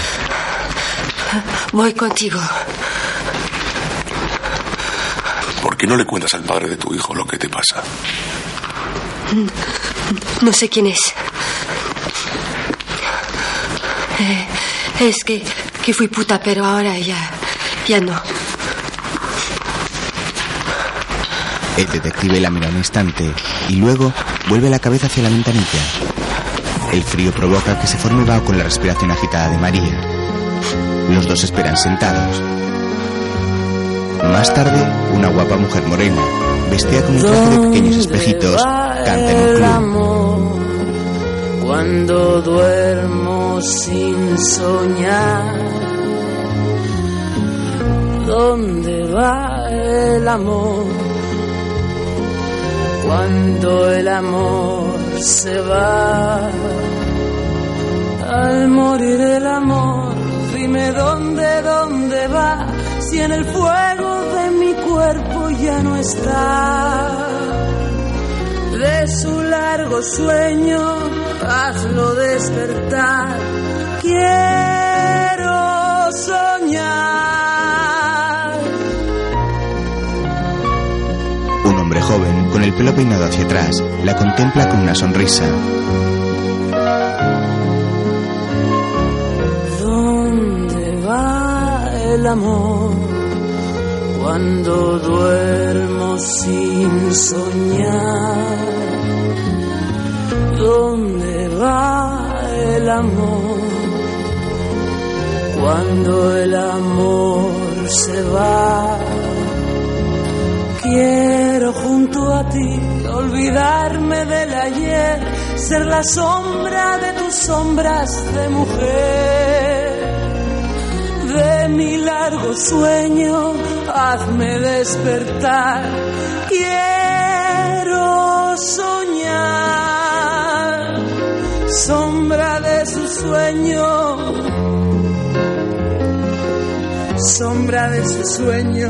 Voy contigo. ¿Por qué no le cuentas al padre de tu hijo lo que te pasa? No sé quién es. Eh, es que, que fui puta, pero ahora ya, ya no. El detective la mira un instante y luego vuelve la cabeza hacia la ventanilla. El frío provoca que se forme vaho con la respiración agitada de María. Los dos esperan sentados. Más tarde, una guapa mujer morena, vestida con un traje de pequeños espejitos, canta en un club. cuando duermo sin soñar. ¿Dónde va el amor cuando el amor se va? Al morir el amor, dime dónde, dónde va, si en el fuego de mi cuerpo ya no está de su largo sueño, hazlo despertar. Quiero soñar. Con el pelo peinado hacia atrás, la contempla con una sonrisa. ¿Dónde va el amor cuando duermo sin soñar? ¿Dónde va el amor cuando el amor se va? Quiero junto a ti olvidarme del ayer, ser la sombra de tus sombras de mujer. De mi largo sueño, hazme despertar. Quiero soñar, sombra de su sueño, sombra de su sueño.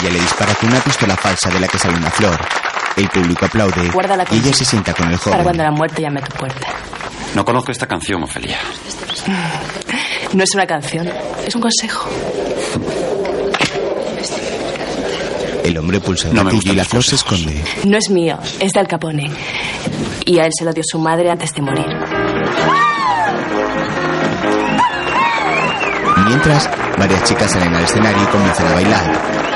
Ella le dispara con una pistola falsa de la que sale una flor. El público aplaude y ella se sienta con el Para joven. cuando la muerte llame a tu puerta. No conozco esta canción, Ofelia. No es una canción, es un consejo. El hombre pulsa el gatillo y la flor se esconde. No es mío, es de Al Capone. Y a él se lo dio su madre antes de morir. Mientras, varias chicas salen al escenario y comienzan a bailar.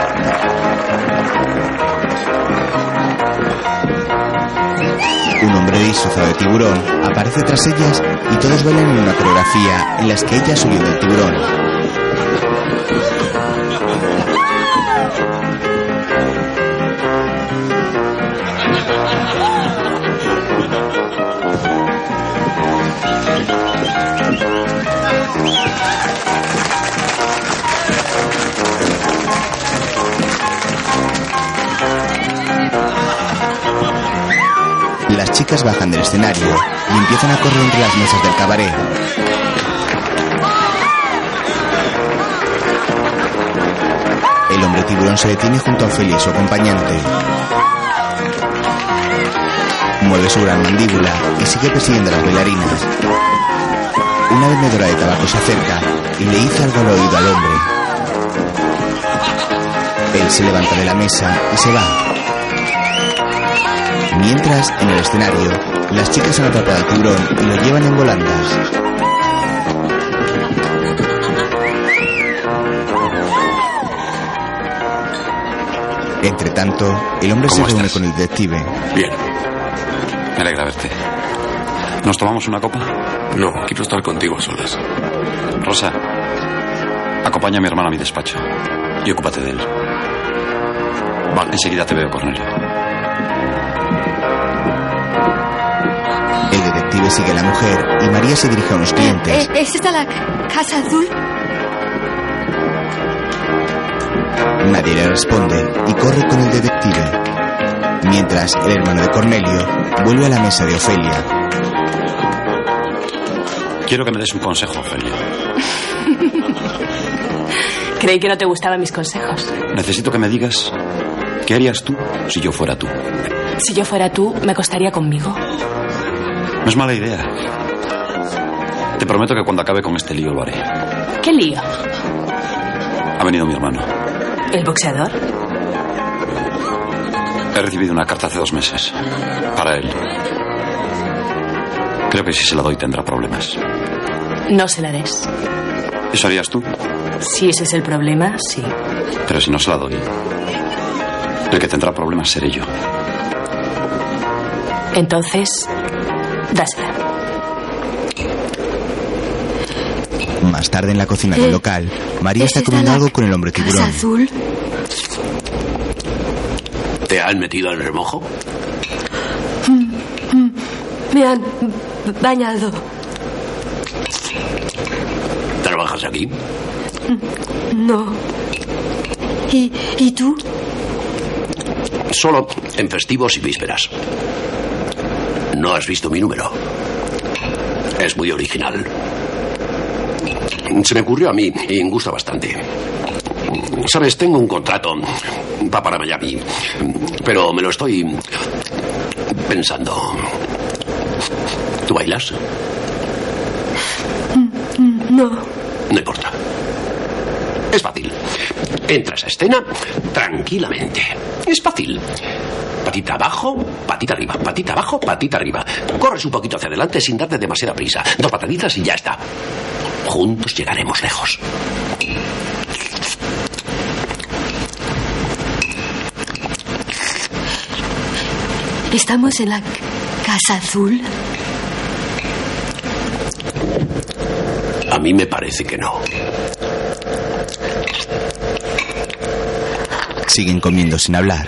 Un hombre disfrazado de tiburón aparece tras ellas y todos bailan en una coreografía en las que ella subió del tiburón. Bajan del escenario y empiezan a correr entre las mesas del cabaret. El hombre tiburón se detiene junto a Ophelia y su acompañante. Mueve su gran mandíbula y sigue persiguiendo a las bailarinas. Una vendedora de tabaco se acerca y le dice algo al oído al hombre. Él se levanta de la mesa y se va. Mientras, en el escenario, las chicas han atrapado al tiburón y lo llevan en volandas. Entre tanto, el hombre se reúne con el detective. Bien. Me alegra verte. ¿Nos tomamos una copa? No, quiero estar contigo a solas. Rosa, acompaña a mi hermano a mi despacho y ocúpate de él. Vale, enseguida te veo, Cornelio. Detective sigue a la mujer y María se dirige a unos clientes. Eh, ¿Es esta la casa azul? Nadie le responde y corre con el detective. Mientras, el hermano de Cornelio vuelve a la mesa de Ofelia. Quiero que me des un consejo, Ofelia. Creí que no te gustaban mis consejos. Necesito que me digas qué harías tú si yo fuera tú. Si yo fuera tú, me acostaría conmigo. No es mala idea. Te prometo que cuando acabe con este lío lo haré. ¿Qué lío? Ha venido mi hermano. ¿El boxeador? He recibido una carta hace dos meses. Para él. Creo que si se la doy tendrá problemas. No se la des. ¿Eso harías tú? Si ese es el problema, sí. Pero si no se la doy, el que tendrá problemas seré yo. Entonces, dásela. Más tarde en la cocina del Eh, local, María ¿es está comiendo algo con el hombre tiburón. azul. ¿Te han metido en remojo? Mm, mm, Me han bañado. ¿Trabajas aquí? No. ¿Y, ¿Y tú? Solo en festivos y vísperas. No has visto mi número. Es muy original. Se me ocurrió a mí y me gusta bastante. Sabes, tengo un contrato va para Miami, pero me lo estoy pensando. ¿Tú bailas? No. No importa. Es fácil. Entras a escena tranquilamente. Es fácil. Patita abajo, patita arriba, patita abajo, patita arriba. Corres un poquito hacia adelante sin darte demasiada prisa. Dos pataditas y ya está. Juntos llegaremos lejos. ¿Estamos en la casa azul? A mí me parece que no. Siguen comiendo sin hablar.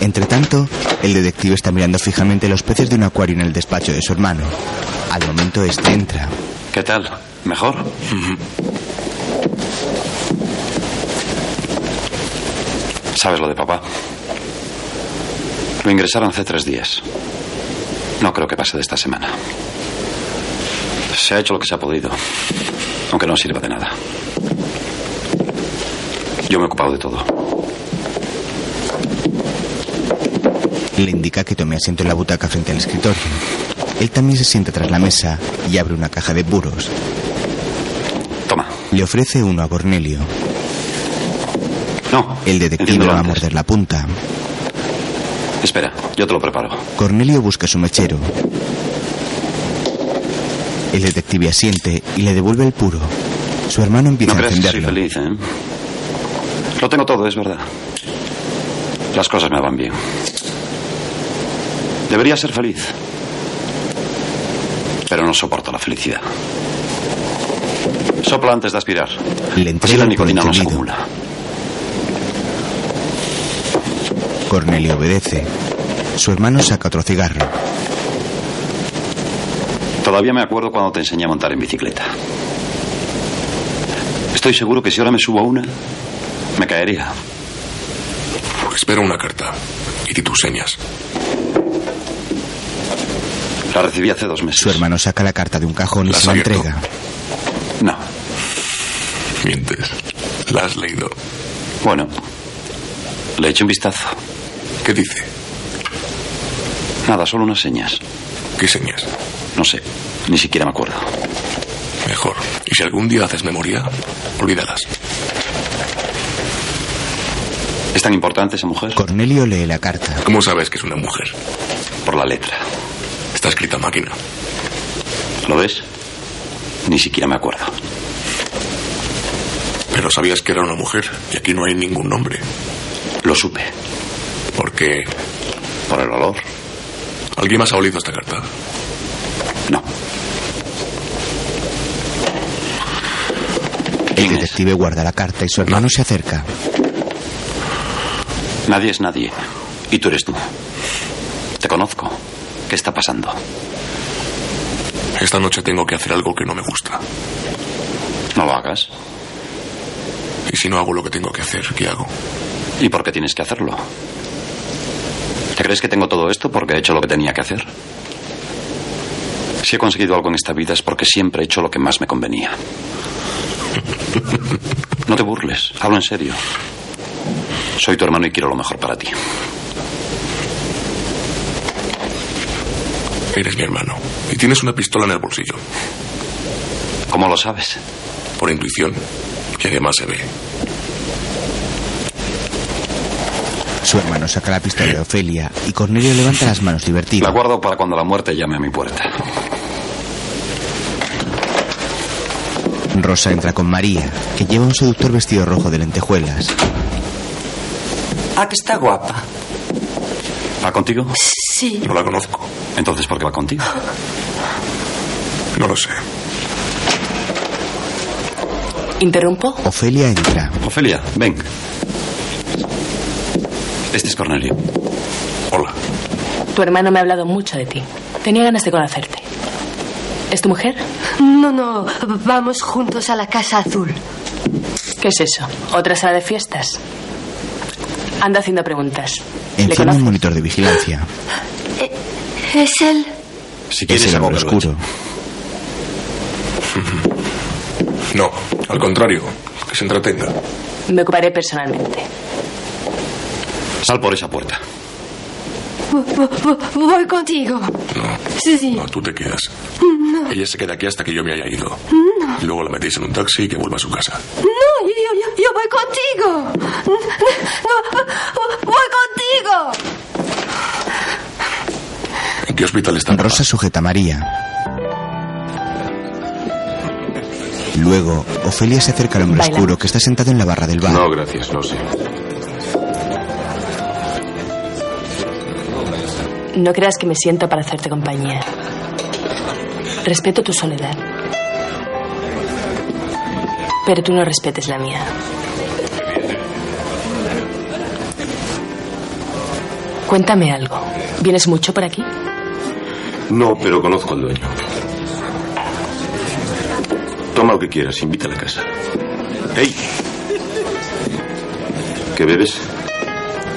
Entre tanto, el detective está mirando fijamente los peces de un acuario en el despacho de su hermano. Al momento este entra. ¿Qué tal? ¿Mejor? ¿Sabes lo de papá? Lo ingresaron hace tres días. No creo que pase de esta semana. Se ha hecho lo que se ha podido, aunque no sirva de nada. Yo me he ocupado de todo. Le indica que tome asiento en la butaca frente al escritorio. Él también se sienta tras la mesa y abre una caja de puros. Toma. Le ofrece uno a Cornelio. No. El detective va a morder la punta. Espera, yo te lo preparo. Cornelio busca su mechero. El detective asiente y le devuelve el puro. Su hermano empieza No a creas que soy encenderlo. feliz, ¿eh? Lo tengo todo, es verdad. Las cosas me van bien. Debería ser feliz. Pero no soporto la felicidad. Sopla antes de aspirar. Le Así la nicotina no se acumula. Cornelio obedece. Su hermano saca otro cigarro. Todavía me acuerdo cuando te enseñé a montar en bicicleta. Estoy seguro que si ahora me subo a una, me caería. Espero una carta. Y tus señas. La recibí hace dos meses. Su hermano saca la carta de un cajón y ¿La has se la abierto? entrega. No. Mientes. La has leído. Bueno, le he hecho un vistazo. ¿Qué dice? Nada, solo unas señas. ¿Qué señas? No sé, ni siquiera me acuerdo. Mejor. Y si algún día haces memoria, olvídalas. ¿Es tan importante esa mujer? Cornelio lee la carta. ¿Cómo sabes que es una mujer? Por la letra. Está escrita a máquina. ¿Lo ves? Ni siquiera me acuerdo. Pero sabías que era una mujer y aquí no hay ningún nombre. Lo supe. qué? Por el olor. ¿Alguien más ha olido esta carta? No. El detective guarda la carta y su hermano se acerca. Nadie es nadie. Y tú eres tú. Te conozco. ¿Qué está pasando? Esta noche tengo que hacer algo que no me gusta. No lo hagas. Y si no hago lo que tengo que hacer, ¿qué hago? ¿Y por qué tienes que hacerlo? ¿Te crees que tengo todo esto porque he hecho lo que tenía que hacer? Si he conseguido algo en esta vida es porque siempre he hecho lo que más me convenía. No te burles, hablo en serio. Soy tu hermano y quiero lo mejor para ti. Eres mi hermano. Y tienes una pistola en el bolsillo. ¿Cómo lo sabes? Por intuición. Y además se ve. Su hermano saca la pistola de Ofelia y Cornelio levanta las manos divertido. La guardo para cuando la muerte llame a mi puerta. Rosa entra con María, que lleva un seductor vestido rojo de lentejuelas. Ah, que está guapa. ¿Va contigo? Sí. No la conozco. Entonces, ¿por qué va contigo? No lo sé. ¿Interrumpo? Ofelia entra. Ofelia, ven. Este es Cornelio. Hola. Tu hermano me ha hablado mucho de ti. Tenía ganas de conocerte. ¿Es tu mujer? No, no. Vamos juntos a la Casa Azul. ¿Qué es eso? ¿Otra sala de fiestas? Anda haciendo preguntas. ¿Le Enciende un monitor de vigilancia. ¿Es él? Si Es el hombre oscuro. No, al contrario. Que se entretenga. Me ocuparé personalmente. Sal por esa puerta. Vo- vo- Voy contigo. Sí, sí. No, tú te quedas. No, Ella se queda aquí hasta que yo me haya ido. Y luego la metéis en un taxi y que vuelva a su casa. no, yo, yo, yo- yo voy contigo. No, voy contigo. ¿En qué hospital está? Rosa sujeta a María. Luego, Ofelia se acerca al hombre Baila. oscuro que está sentado en la barra del bar. No, gracias, no sé. No creas que me siento para hacerte compañía. Respeto tu soledad. Pero tú no respetes la mía. Cuéntame algo. ¿Vienes mucho por aquí? No, pero conozco al dueño. Toma lo que quieras, invita a la casa. ¡Ey! ¿Qué bebes?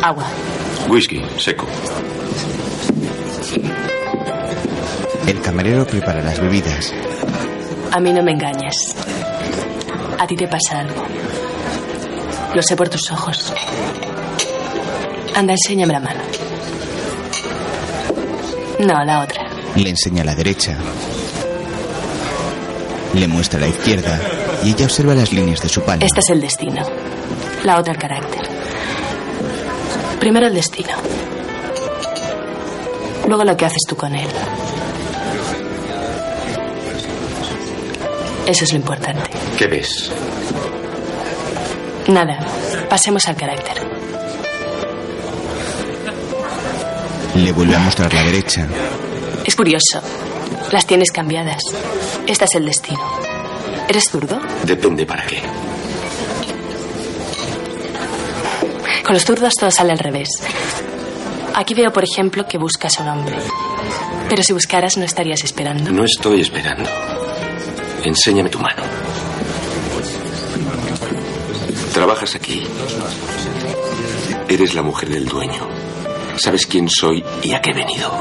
Agua. Whisky, seco. El camarero prepara las bebidas. A mí no me engañas. A ti te pasa algo. Lo sé por tus ojos. Anda, enséñame la mano. No, la otra. Le enseña la derecha. Le muestra la izquierda y ella observa las líneas de su palma. Este es el destino. La otra el carácter. Primero el destino. Luego lo que haces tú con él. Eso es lo importante. ¿Qué ves? Nada. Pasemos al carácter. Le vuelve a mostrar la derecha. Es curioso. Las tienes cambiadas. Este es el destino. ¿Eres zurdo? Depende para qué. Con los zurdos todo sale al revés. Aquí veo, por ejemplo, que buscas a un hombre. Pero si buscaras no estarías esperando. No estoy esperando. Enséñame tu mano. Trabajas aquí. Eres la mujer del dueño. Sabes quién soy y a qué he venido.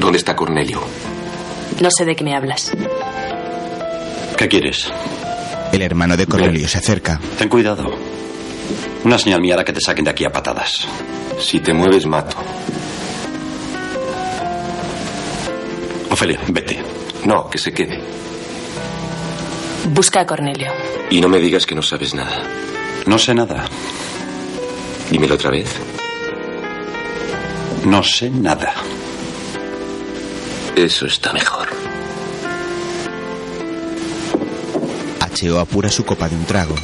¿Dónde está Cornelio? No sé de qué me hablas. ¿Qué quieres? El hermano de Cornelio se acerca. Ten cuidado. Una señal mía hará que te saquen de aquí a patadas. Si te mueves, mato. Ofelia, vete. No, que se quede. Busca a Cornelio. Y no me digas que no sabes nada. No sé nada. Dímelo otra vez. No sé nada. Eso está mejor. H.O. apura su copa de un trago.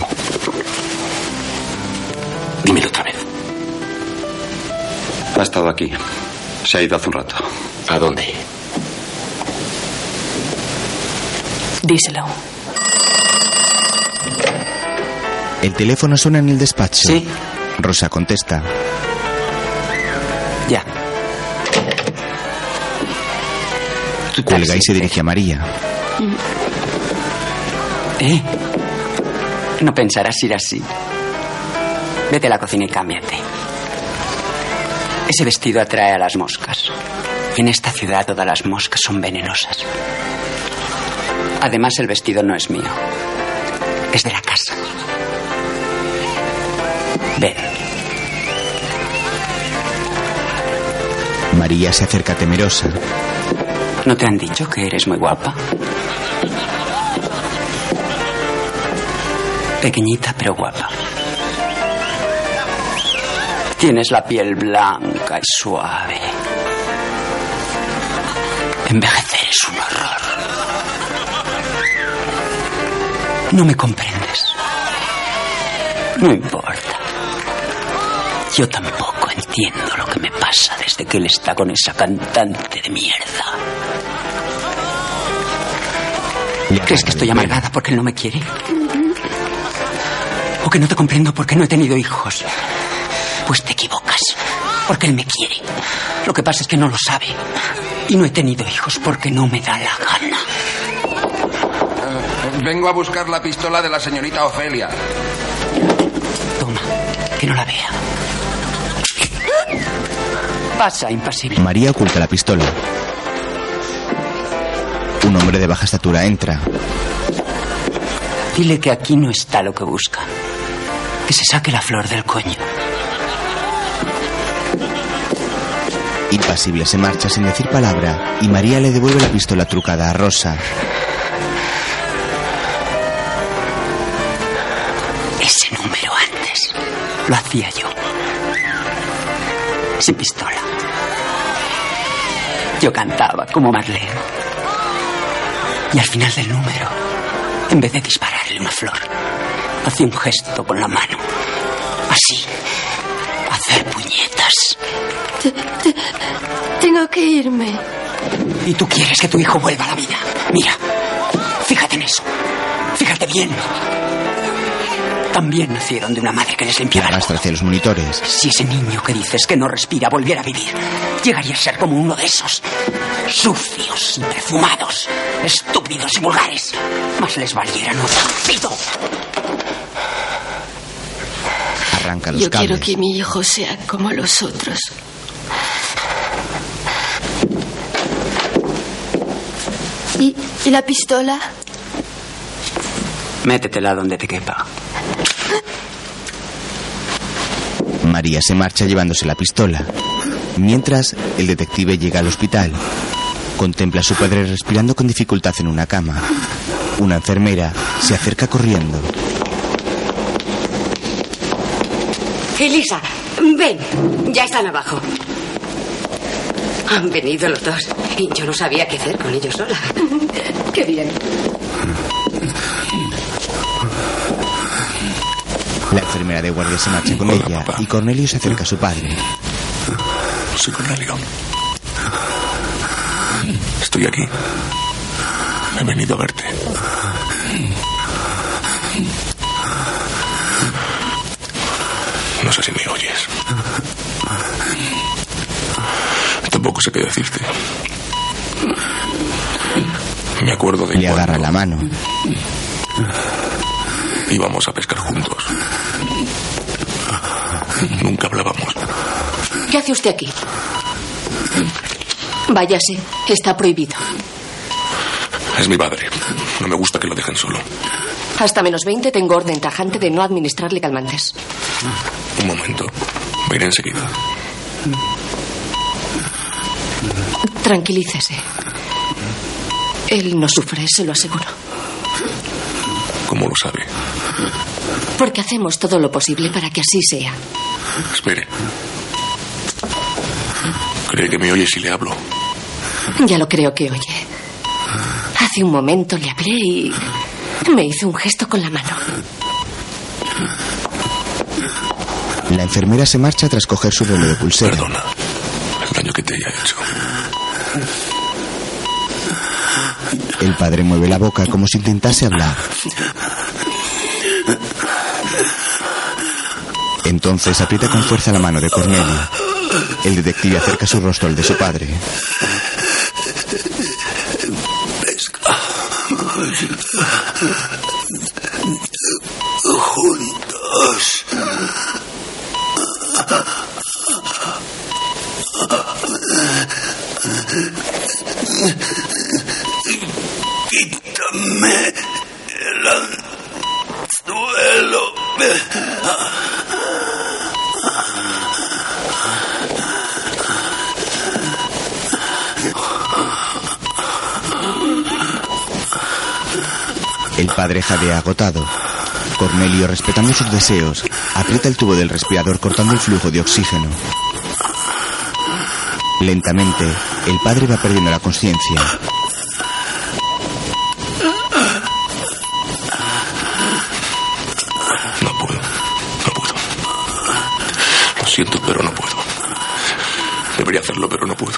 Dímelo otra vez. Ha estado aquí. Se ha ido hace un rato. ¿A dónde? Díselo. El teléfono suena en el despacho. Sí. Rosa contesta. Ya. Cuelga y se dirige a María. ¿Eh? No pensarás ir así. Vete a la cocina y cámbiate. Ese vestido atrae a las moscas. En esta ciudad todas las moscas son venenosas. Además, el vestido no es mío. Es de la María se acerca temerosa. ¿No te han dicho que eres muy guapa? Pequeñita pero guapa. Tienes la piel blanca y suave. Envejecer es un horror. No me comprendes. No importa. Yo tampoco entiendo lo que me pasa desde que él está con esa cantante de mierda. ¿Crees que estoy amargada porque él no me quiere? ¿O que no te comprendo porque no he tenido hijos? Pues te equivocas, porque él me quiere. Lo que pasa es que no lo sabe. Y no he tenido hijos porque no me da la gana. Eh, vengo a buscar la pistola de la señorita Ofelia. Toma, que no la vea. Pasa, impasible. María oculta la pistola. Un hombre de baja estatura entra. Dile que aquí no está lo que busca. Que se saque la flor del coño. Impasible se marcha sin decir palabra y María le devuelve la pistola trucada a Rosa. Ese número antes lo hacía yo. Sin pistola. Yo cantaba como Marlene. Y al final del número, en vez de dispararle una flor, hacía un gesto con la mano. Así. Hacer puñetas. Te- te- tengo que irme. Y tú quieres que tu hijo vuelva a la vida. Mira, fíjate en eso. Fíjate bien. También nacieron de una madre que les limpiaba Arrastra hacia los monitores. Si ese niño que dices que no respira volviera a vivir, llegaría a ser como uno de esos. Sucios perfumados, estúpidos y vulgares. Más les valiera no nacido. Arranca los Yo quiero que mi hijo sea como los otros. ¿Y, y la pistola? Métetela donde te quepa. María se marcha llevándose la pistola. Mientras, el detective llega al hospital. Contempla a su padre respirando con dificultad en una cama. Una enfermera se acerca corriendo. Elisa, ven. Ya están abajo. Han venido los dos. Y yo no sabía qué hacer con ellos sola. Qué bien. La enfermera de guardia se marcha con ella y Cornelio se acerca a su padre. Cornelio. Estoy aquí. He venido a verte. No sé si me oyes. Tampoco sé qué decirte. Me acuerdo de Le agarra la mano. íbamos a pescar juntos. Nunca hablábamos. ¿Qué hace usted aquí? Váyase. Está prohibido. Es mi padre. No me gusta que lo dejen solo. Hasta menos 20 tengo orden tajante de no administrarle calmantes. Un momento. Veré enseguida. Tranquilícese. Él no sufre, se lo aseguro. ¿Cómo lo sabe? Porque hacemos todo lo posible para que así sea. Espere. ¿Cree que me oye si le hablo? Ya lo creo que oye. Hace un momento le hablé y me hizo un gesto con la mano. La enfermera se marcha tras coger su reloj de pulsera. Perdona. daño que te haya hecho. El padre mueve la boca como si intentase hablar. Entonces aprieta con fuerza la mano de Cornelio. El detective acerca su rostro al de su padre. Agotado. Cornelio, respetando sus deseos, aprieta el tubo del respirador cortando el flujo de oxígeno. Lentamente, el padre va perdiendo la conciencia. No puedo. No puedo. Lo siento, pero no puedo. Debería hacerlo, pero no puedo.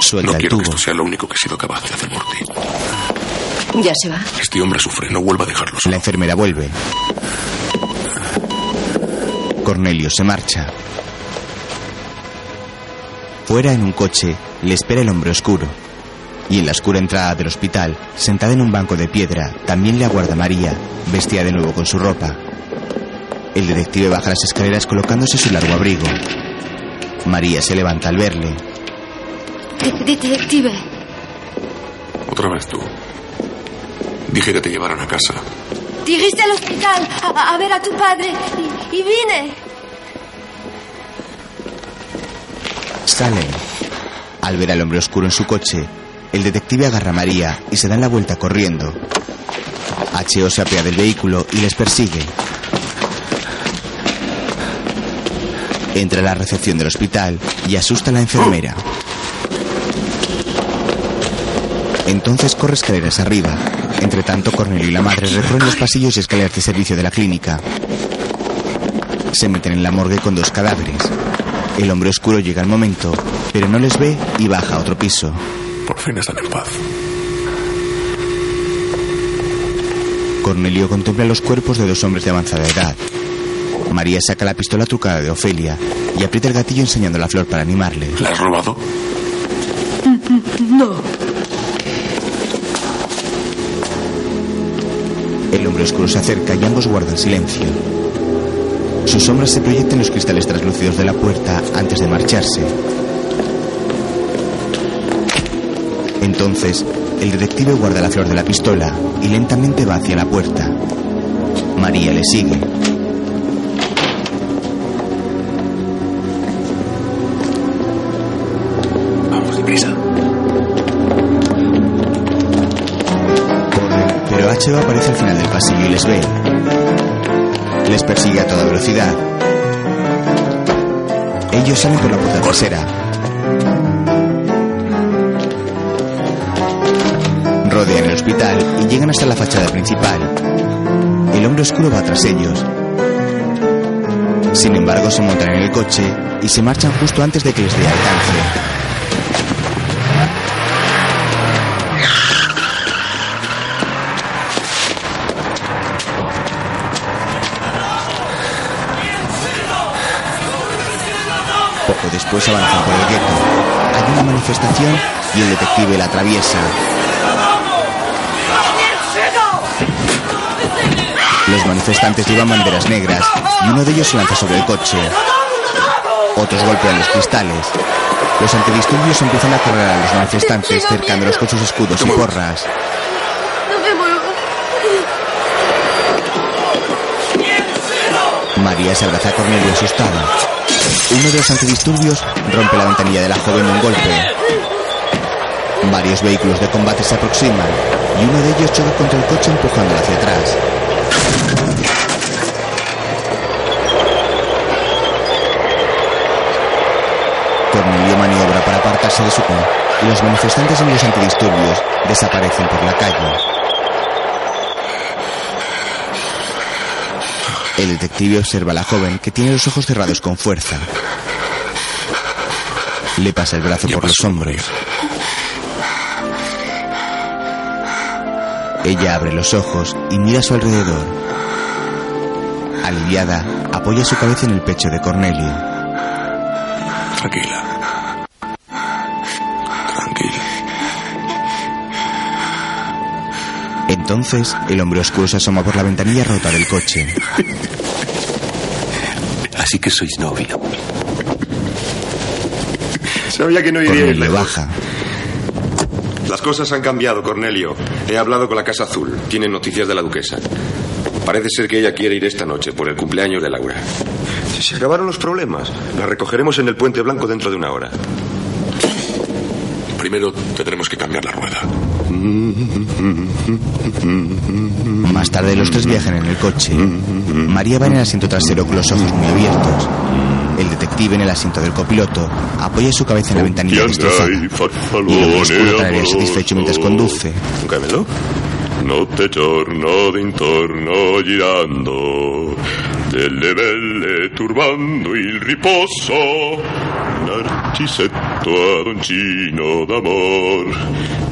Suelta no el quiero que tubo. esto sea lo único que he sido capaz de hacer. Ya se va. Este hombre sufre, no vuelva a dejarlo. La enfermera vuelve. Cornelio se marcha. Fuera en un coche le espera el hombre oscuro. Y en la oscura entrada del hospital, sentada en un banco de piedra, también le aguarda María, vestida de nuevo con su ropa. El detective baja las escaleras colocándose su largo abrigo. María se levanta al verle. Detective, Otra vez tú. Dije que te llevaran a casa. dijiste al hospital a, a ver a tu padre y, y vine. Salen. Al ver al hombre oscuro en su coche, el detective agarra a María y se dan la vuelta corriendo. H.O. se apea del vehículo y les persigue. Entra a la recepción del hospital y asusta a la enfermera. Entonces corre escaleras arriba. Entre tanto, Cornelio y la madre recorren los pasillos y escaleras de servicio de la clínica. Se meten en la morgue con dos cadáveres. El hombre oscuro llega al momento, pero no les ve y baja a otro piso. Por fin están en paz. Cornelio contempla los cuerpos de dos hombres de avanzada edad. María saca la pistola trucada de Ofelia y aprieta el gatillo enseñando la flor para animarle. ¿La has robado? No. El hombre oscuro se acerca y ambos guardan silencio. Sus sombras se proyectan en los cristales translúcidos de la puerta antes de marcharse. Entonces, el detective guarda la flor de la pistola y lentamente va hacia la puerta. María le sigue. H aparece al final del pasillo y les ve. Les persigue a toda velocidad. Ellos salen por la puerta trasera. Rodean el hospital y llegan hasta la fachada principal. El hombre oscuro va tras ellos. Sin embargo, se montan en el coche y se marchan justo antes de que les dé alcance. Poco después avanzan por el gueto. Hay una manifestación y el detective la atraviesa. Los manifestantes llevan banderas negras y uno de ellos se lanza sobre el coche. Otros golpean los cristales. Los antidisturbios empiezan a correr a los manifestantes cercándolos con sus escudos y porras. María se abraza a Cornelio asustada. Uno de los antidisturbios rompe la ventanilla de la joven de un golpe. Varios vehículos de combate se aproximan y uno de ellos choca contra el coche empujándolo hacia atrás. Cornelio maniobra para apartarse de su y los manifestantes en los antidisturbios desaparecen por la calle. El detective observa a la joven que tiene los ojos cerrados con fuerza. Le pasa el brazo por los hombros. Ella abre los ojos y mira a su alrededor. Aliviada, apoya su cabeza en el pecho de Cornelio. Tranquila. Entonces, el hombre oscuro se asoma por la ventanilla rota del coche. Así que sois novio. Sabía que no iríais Cornelio lejos. baja. Las cosas han cambiado, Cornelio. He hablado con la Casa Azul. Tienen noticias de la duquesa. Parece ser que ella quiere ir esta noche por el cumpleaños de Laura. Se acabaron los problemas. La recogeremos en el Puente Blanco dentro de una hora. Primero tendremos que cambiar la rueda. Más tarde los tres viajan en el coche. María va en el asiento trasero con los ojos muy abiertos. El detective en el asiento del copiloto apoya su cabeza en la ventanilla. Y el oscuro satisfecho mientras conduce. Camelo? Notte giorno d'intorno girando, delle belle turbando il riposo, Narcisetto adoncino d'amor,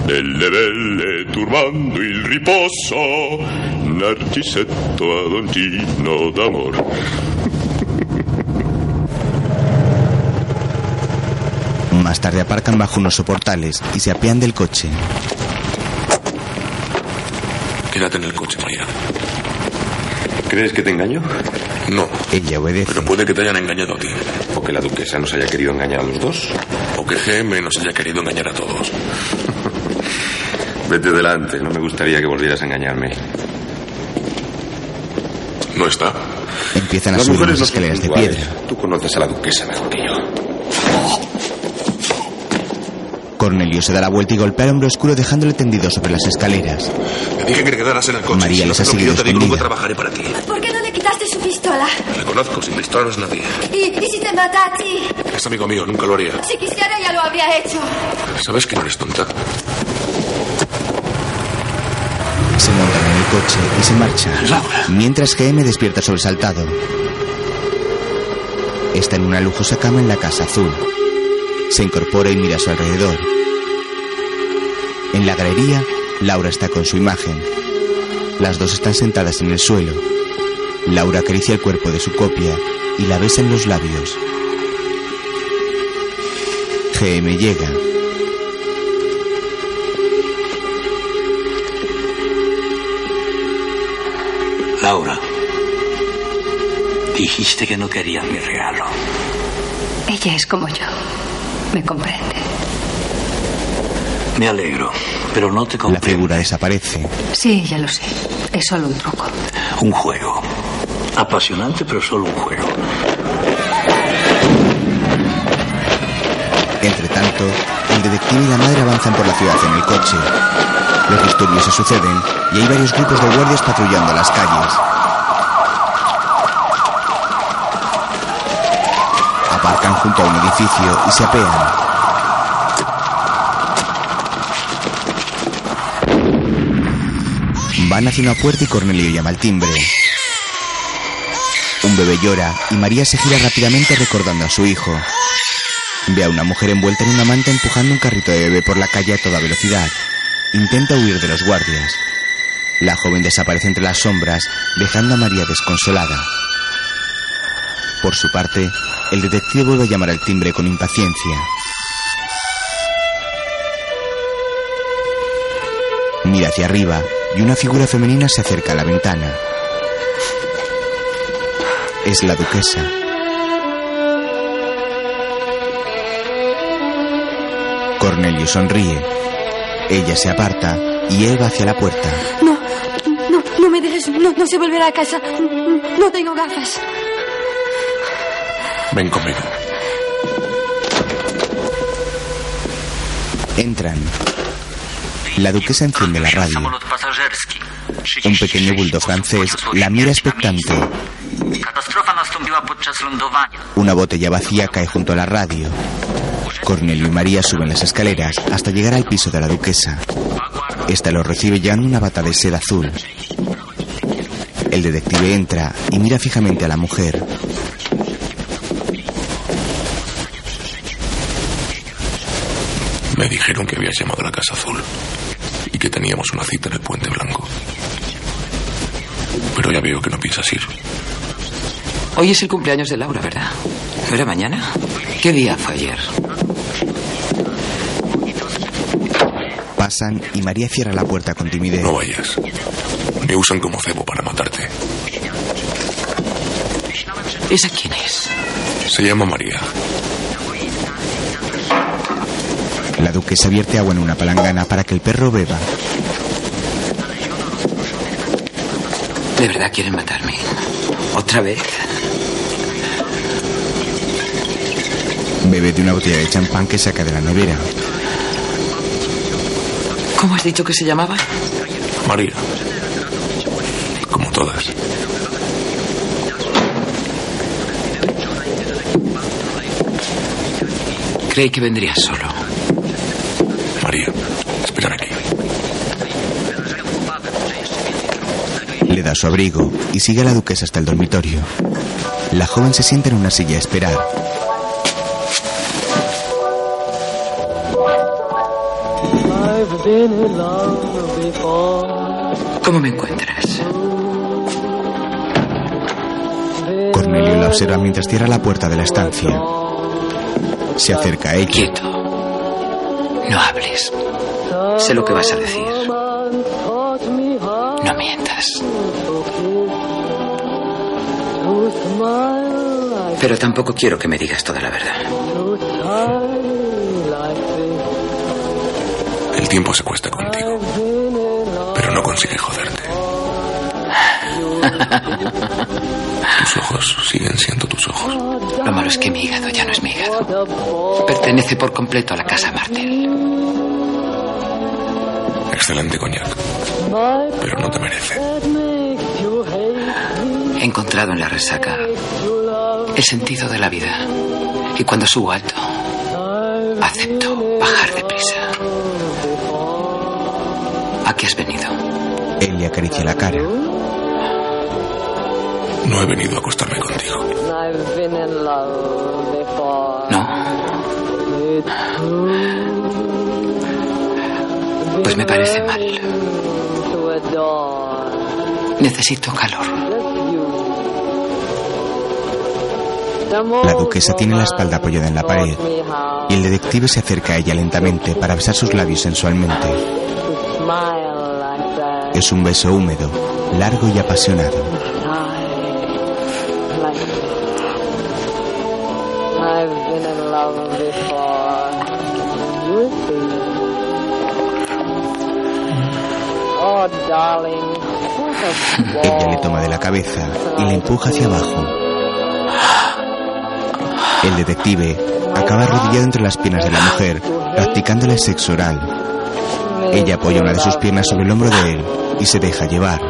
delle belle turbando il riposo, Narcisetto adoncino d'amor. Más tarde aparcan bajo unos soportales y se apean del coche. Quédate en el coche, María. ¿Crees que te engaño? No. Ella obedece. Pero puede que te hayan engañado a ti. ¿O que la duquesa nos haya querido engañar a los dos? O que GM nos haya querido engañar a todos. Vete delante. No me gustaría que volvieras a engañarme. No está. Empiezan a Las subir son escaleras de iguales. piedra. Tú conoces a la duquesa mejor que yo. Cornelio se da la vuelta y golpea al hombre oscuro dejándole tendido sobre las escaleras. Te dije que te quedaras en el coche. María Si les ha seguido yo te digo, nunca trabajaré para ti. ¿Por qué quitaste su pistola? Le conozco, sin pistola no es nadie. ¿Y, y si te mata a ti? Es amigo mío, nunca lo haría. Si quisiera ya lo habría hecho. ¿Sabes que no eres tonta? Se montan en el coche y se marchan. Mientras GM despierta sobresaltado. Está en una lujosa cama en la casa azul. Se incorpora y mira a su alrededor. En la galería, Laura está con su imagen. Las dos están sentadas en el suelo. Laura acaricia el cuerpo de su copia y la besa en los labios. GM llega. Laura, dijiste que no querías mi regalo. Ella es como yo. Me comprende. Me alegro, pero no te La comprendo. figura desaparece. Sí, ya lo sé. Es solo un truco. Un juego. Apasionante, pero solo un juego. Entre tanto, el detective y la madre avanzan por la ciudad en el coche. Los disturbios se suceden y hay varios grupos de guardias patrullando las calles. Aparcan junto a un edificio y se apean. Van hacia una puerta y Cornelio llama al timbre. Bebé llora y María se gira rápidamente recordando a su hijo. Ve a una mujer envuelta en una manta empujando un carrito de bebé por la calle a toda velocidad. Intenta huir de los guardias. La joven desaparece entre las sombras, dejando a María desconsolada. Por su parte, el detective vuelve a llamar al timbre con impaciencia. Mira hacia arriba y una figura femenina se acerca a la ventana. Es la duquesa. Cornelio sonríe. Ella se aparta y él va hacia la puerta. No, no, no me dejes. No, no se volverá a casa. No tengo gafas. Ven conmigo. Entran. La duquesa enciende la radio. Un pequeño bulldog francés la mira expectante. Katastrofa nastąpiła podczas lądowania. Una botella vacía cae junto a la radio. Cornelio y María suben las escaleras hasta llegar al piso de la duquesa. Esta los recibe llevando una bata de seda azul. El detective entra y mira fijamente a la mujer. Me dijeron que habías llamado a la Casa Azul y que teníamos una cita en el Puente Blanco. Pero ya veo que no piensas ir. Hoy es el cumpleaños de Laura, ¿verdad? ¿No era mañana? ¿Qué día fue ayer? Pasan y María cierra la puerta con timidez. No vayas. Me usan como cebo para matarte. ¿Esa quién es? Se llama María. La duquesa vierte agua en una palangana para que el perro beba. ¿De verdad quieren matarme? ¿Otra vez? Bebe de una botella de champán que saca de la nevera. ¿Cómo has dicho que se llamaba? María. Como todas. Creí que vendrías solo. María, espérame aquí. Le da su abrigo y sigue a la duquesa hasta el dormitorio. La joven se sienta en una silla a esperar. ¿Cómo me encuentras? Cornelio la observa mientras cierra la puerta de la estancia. Se acerca a ella. Quieto. No hables. Sé lo que vas a decir. No mientas. Pero tampoco quiero que me digas toda la verdad. El tiempo se cuesta contigo. Pero no consigue joderte. Tus ojos siguen siendo tus ojos. Lo malo es que mi hígado ya no es mi hígado. Pertenece por completo a la casa Martel. Excelente coñac. Pero no te merece. He encontrado en la resaca el sentido de la vida. Y cuando subo alto, acepto bajar deprisa. ¿A qué has venido? Él le acaricia la cara. No he venido a acostarme contigo. No. Pues me parece mal. Necesito calor. La duquesa tiene la espalda apoyada en la pared y el detective se acerca a ella lentamente para besar sus labios sensualmente. Es un beso húmedo, largo y apasionado. Ella le toma de la cabeza y le empuja hacia abajo. El detective acaba arrodillado entre las piernas de la mujer, practicándole sexo oral. Ella apoya una de sus piernas sobre el hombro de él y se deja llevar.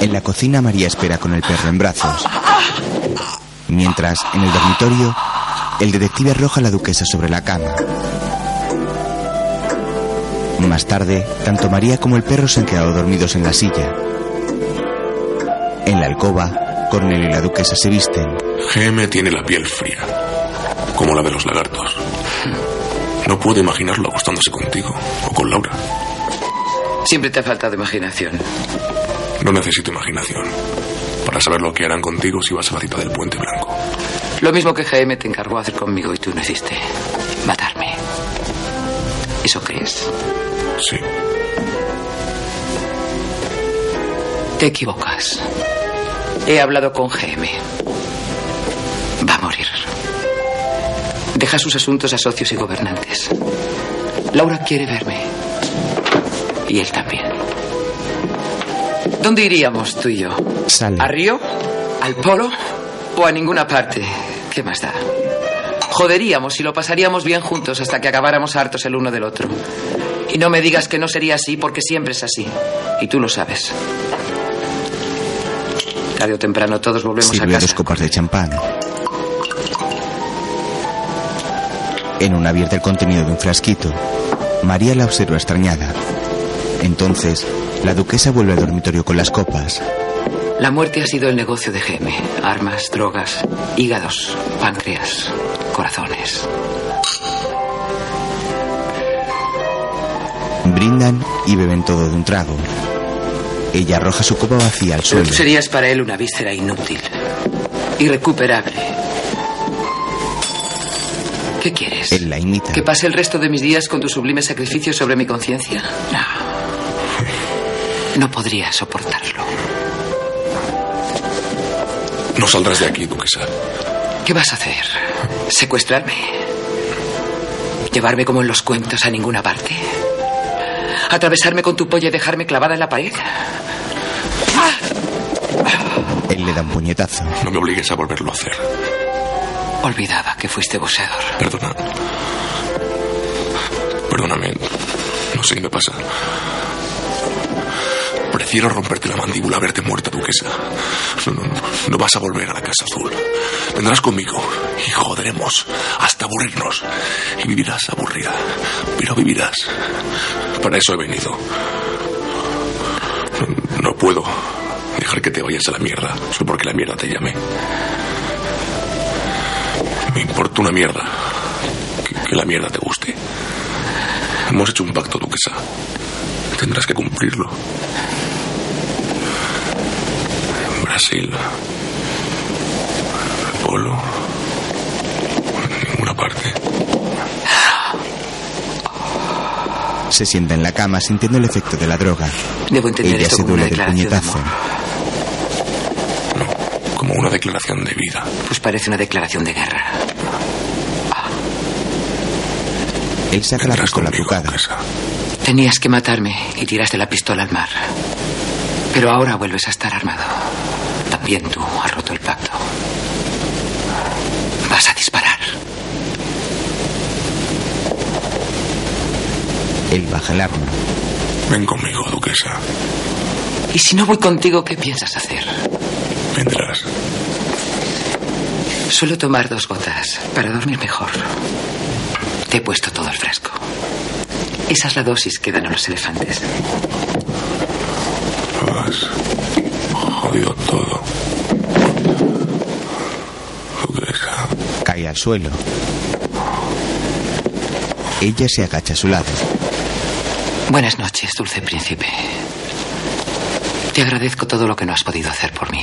En la cocina María espera con el perro en brazos. Mientras, en el dormitorio, el detective arroja a la duquesa sobre la cama. Más tarde, tanto María como el perro se han quedado dormidos en la silla. En la alcoba, Cornelio y la duquesa se visten. GM tiene la piel fría, como la de los lagartos. No puedo imaginarlo acostándose contigo o con Laura. Siempre te ha faltado imaginación. No necesito imaginación para saber lo que harán contigo si vas a la cita del Puente Blanco. Lo mismo que GM te encargó hacer conmigo y tú no hiciste. Matarme. ¿Eso crees? Sí. Te equivocas. He hablado con GM. Va a morir. Deja sus asuntos a socios y gobernantes. Laura quiere verme. Y él también. ¿Dónde iríamos tú y yo? Sale. ¿A Río? ¿Al Polo? ¿O a ninguna parte? ¿Qué más da? Joderíamos y lo pasaríamos bien juntos hasta que acabáramos hartos el uno del otro. Y no me digas que no sería así porque siempre es así. Y tú lo sabes. Tarde o temprano todos volvemos Sirve a casa. dos copas de champán. En una abierta el contenido de un frasquito. María la observa extrañada. Entonces, la duquesa vuelve al dormitorio con las copas. La muerte ha sido el negocio de GM. Armas, drogas, hígados, páncreas, corazones. Brindan y beben todo de un trago. Ella arroja su copa vacía al suelo. tú serías para él una víscera inútil. Irrecuperable. ¿Qué quieres? Él la imita. ¿Que pase el resto de mis días con tu sublime sacrificio sobre mi conciencia? No. No podría soportarlo. Saldrás de aquí, duquesa. ¿Qué vas a hacer? ¿Secuestrarme? ¿Llevarme como en los cuentos a ninguna parte? ¿Atravesarme con tu polla y dejarme clavada en la pared? Él le da un puñetazo. No me obligues a volverlo a hacer. Olvidaba que fuiste boxeador. Perdona. Perdóname. No sé qué me pasa. Prefiero romperte la mandíbula verte muerta, duquesa. No, no, no. No vas a volver a la Casa Azul. Vendrás conmigo y joderemos hasta aburrirnos. Y vivirás aburrida. Pero vivirás. Para eso he venido. No, no puedo dejar que te vayas a la mierda solo porque la mierda te llame. Me importa una mierda que, que la mierda te guste. Hemos hecho un pacto, duquesa. Tendrás que cumplirlo. Brasil. Polo. En ninguna parte. Se sienta en la cama sintiendo el efecto de la droga. Debo entender Ella esto se como una duele del declaración de puñetazo. Como una declaración de vida. Pues parece una declaración de guerra. Él saca la pistola trucada. Tenías que matarme y tiraste la pistola al mar. Pero ahora vuelves a estar armado. También tú has roto el pacto. Vas a disparar. Él baja el arma. Ven conmigo, duquesa. Y si no voy contigo, ¿qué piensas hacer? Vendrás. Suelo tomar dos gotas para dormir mejor. Te he puesto todo el frasco. Esa es la dosis que dan a los elefantes. Has jodido todo. Duquesa. Cae al suelo. Ella se agacha a su lado. Buenas noches, dulce príncipe. Te agradezco todo lo que no has podido hacer por mí.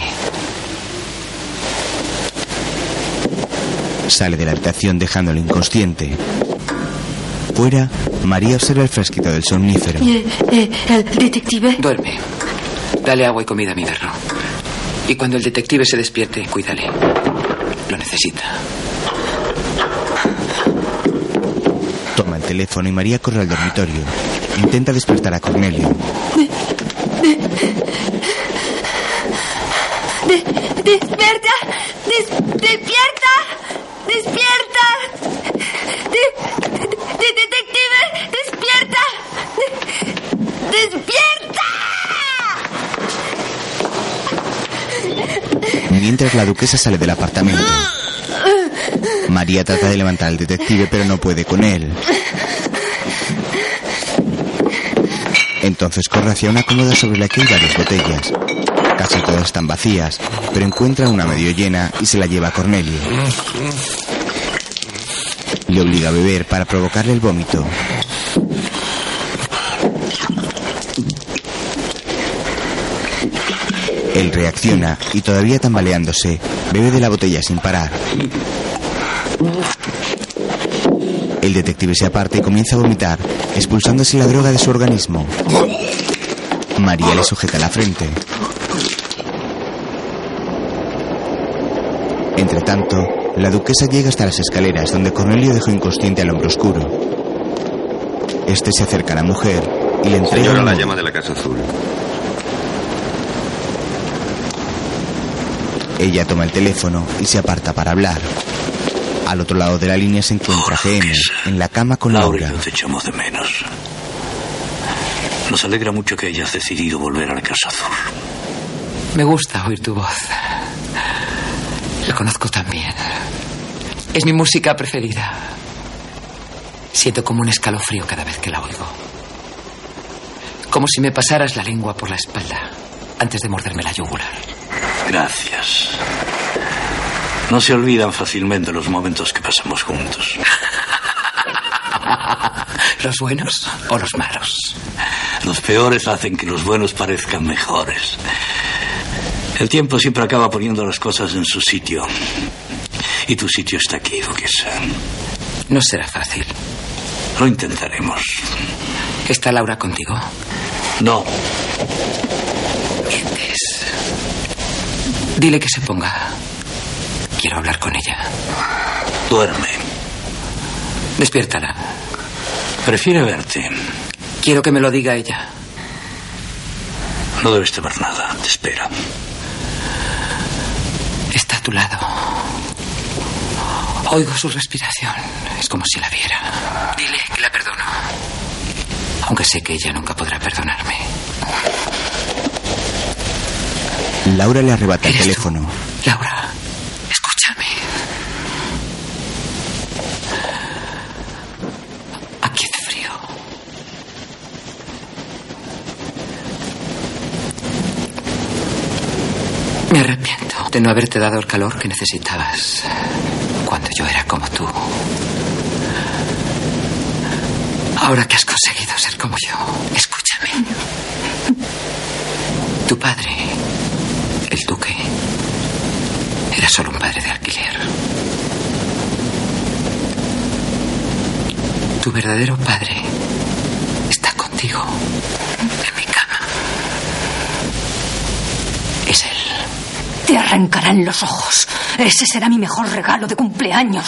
Sale de la habitación dejándolo inconsciente. Fuera, María observa el frasquito del somnífero. ¿Y el, eh, el detective? Duerme. Dale agua y comida a mi perro. Y cuando el detective se despierte, cuídale. Lo necesita. Teléfono y María corre al dormitorio. Intenta despertar a Cornelio. De- ¡Despierta! Des- ¡Despierta! ¡Despierta! De- de- de- ¡Detective! ¡Despierta! De- ¡Despierta! Mientras la duquesa sale del apartamento. María trata de levantar al detective, pero no puede con él. Entonces corre hacia una cómoda sobre la que hay varias botellas. Casi todas están vacías, pero encuentra una medio llena y se la lleva a Cornelio. Le obliga a beber para provocarle el vómito. Él reacciona y todavía tambaleándose, bebe de la botella sin parar. El detective se aparta y comienza a vomitar, expulsándose la droga de su organismo. María le sujeta la frente. Entre tanto, la duquesa llega hasta las escaleras donde Cornelio dejó inconsciente al hombre oscuro. Este se acerca a la mujer y le entrega Señora, la llama de la Casa Azul. Ella toma el teléfono y se aparta para hablar. Al otro lado de la línea se encuentra GM, en la cama con Laura y Laura. yo te echamos de menos. Nos alegra mucho que hayas decidido volver a la Casa Azul. Me gusta oír tu voz. La conozco también. Es mi música preferida. Siento como un escalofrío cada vez que la oigo. Como si me pasaras la lengua por la espalda antes de morderme la yugular. Gracias. No se olvidan fácilmente los momentos que pasamos juntos. ¿Los buenos o los malos? Los peores hacen que los buenos parezcan mejores. El tiempo siempre acaba poniendo las cosas en su sitio. Y tu sitio está aquí, duquesa. No será fácil. Lo intentaremos. ¿Está Laura contigo? No. Mientes. Dile que se ponga. Quiero hablar con ella. Duerme. Despiértala. Prefiere verte. Quiero que me lo diga ella. No debes temer nada. Te espera. Está a tu lado. Oigo su respiración. Es como si la viera. Dile que la perdono. Aunque sé que ella nunca podrá perdonarme. Laura le arrebata el teléfono. Laura, escúchame. Aquí hace frío. Me arrepiento de no haberte dado el calor que necesitabas cuando yo era como tú. Ahora que has conseguido ser como yo, escúchame. Tu padre, el duque, era solo un padre de alquiler. Tu verdadero padre está contigo en mi cama. Es él. Te arrancarán los ojos. Ese será mi mejor regalo de cumpleaños.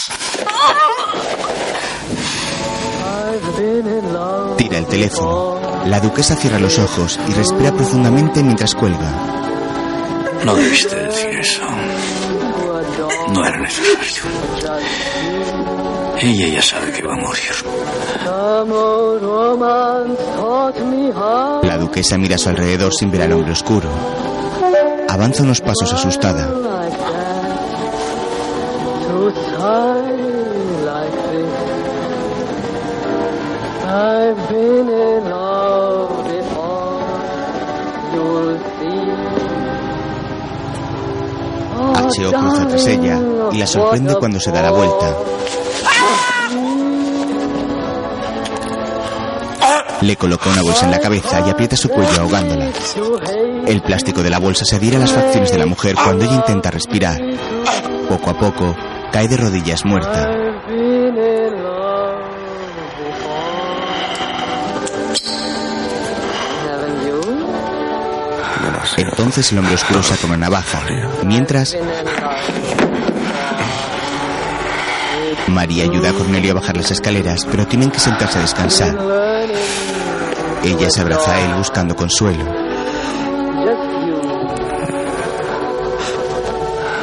Tira el teléfono. La duquesa cierra los ojos y respira profundamente mientras cuelga. No debiste decir eso. No era necesario. Ella ya sabe que va a morir. La duquesa mira a su alrededor sin ver al hombre oscuro. Avanza unos pasos asustada. H.O. cruza tras ella y la sorprende cuando se da la vuelta. Le coloca una bolsa en la cabeza y aprieta su cuello ahogándola. El plástico de la bolsa se adhiere a las facciones de la mujer cuando ella intenta respirar. Poco a poco, cae de rodillas muerta. Entonces el hombre oscuro saca una navaja. Mientras, María ayuda a Cornelio a bajar las escaleras, pero tienen que sentarse a descansar. Ella se abraza a él buscando consuelo.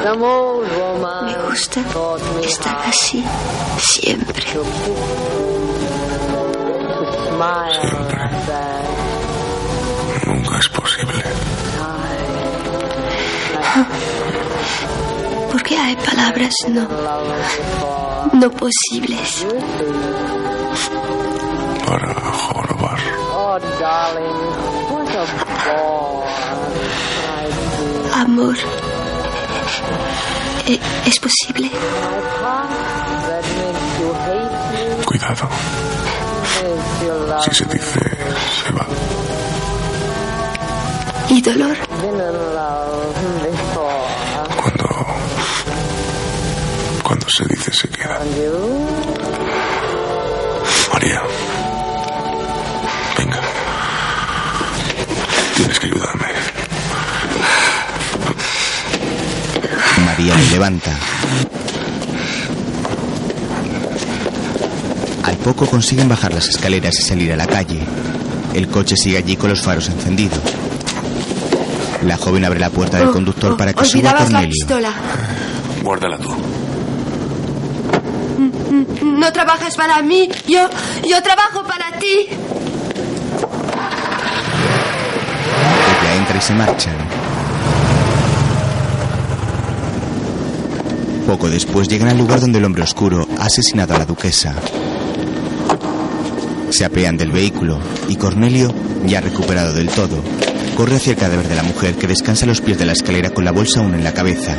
Me gusta estar así, siempre. Nunca es posible. Porque hay palabras no. no posibles. Para jorobar. Darling, what a bore. Amor. E- ¿Es posible? That makes you hate me, Cuidado. Si se dice, se va. ¿Y dolor? Cuando. Cuando se dice, se queda. María. María le levanta. Al poco consiguen bajar las escaleras y salir a la calle. El coche sigue allí con los faros encendidos. La joven abre la puerta del conductor para que suba a Olvidabas la Cornelio. pistola. Guárdala tú. No trabajas para mí, yo, yo trabajo para ti. Ella entra y se marchan. Poco después llegan al lugar donde el hombre oscuro ha asesinado a la duquesa. Se apean del vehículo y Cornelio, ya recuperado del todo, corre hacia el cadáver de la mujer que descansa a los pies de la escalera con la bolsa aún en la cabeza.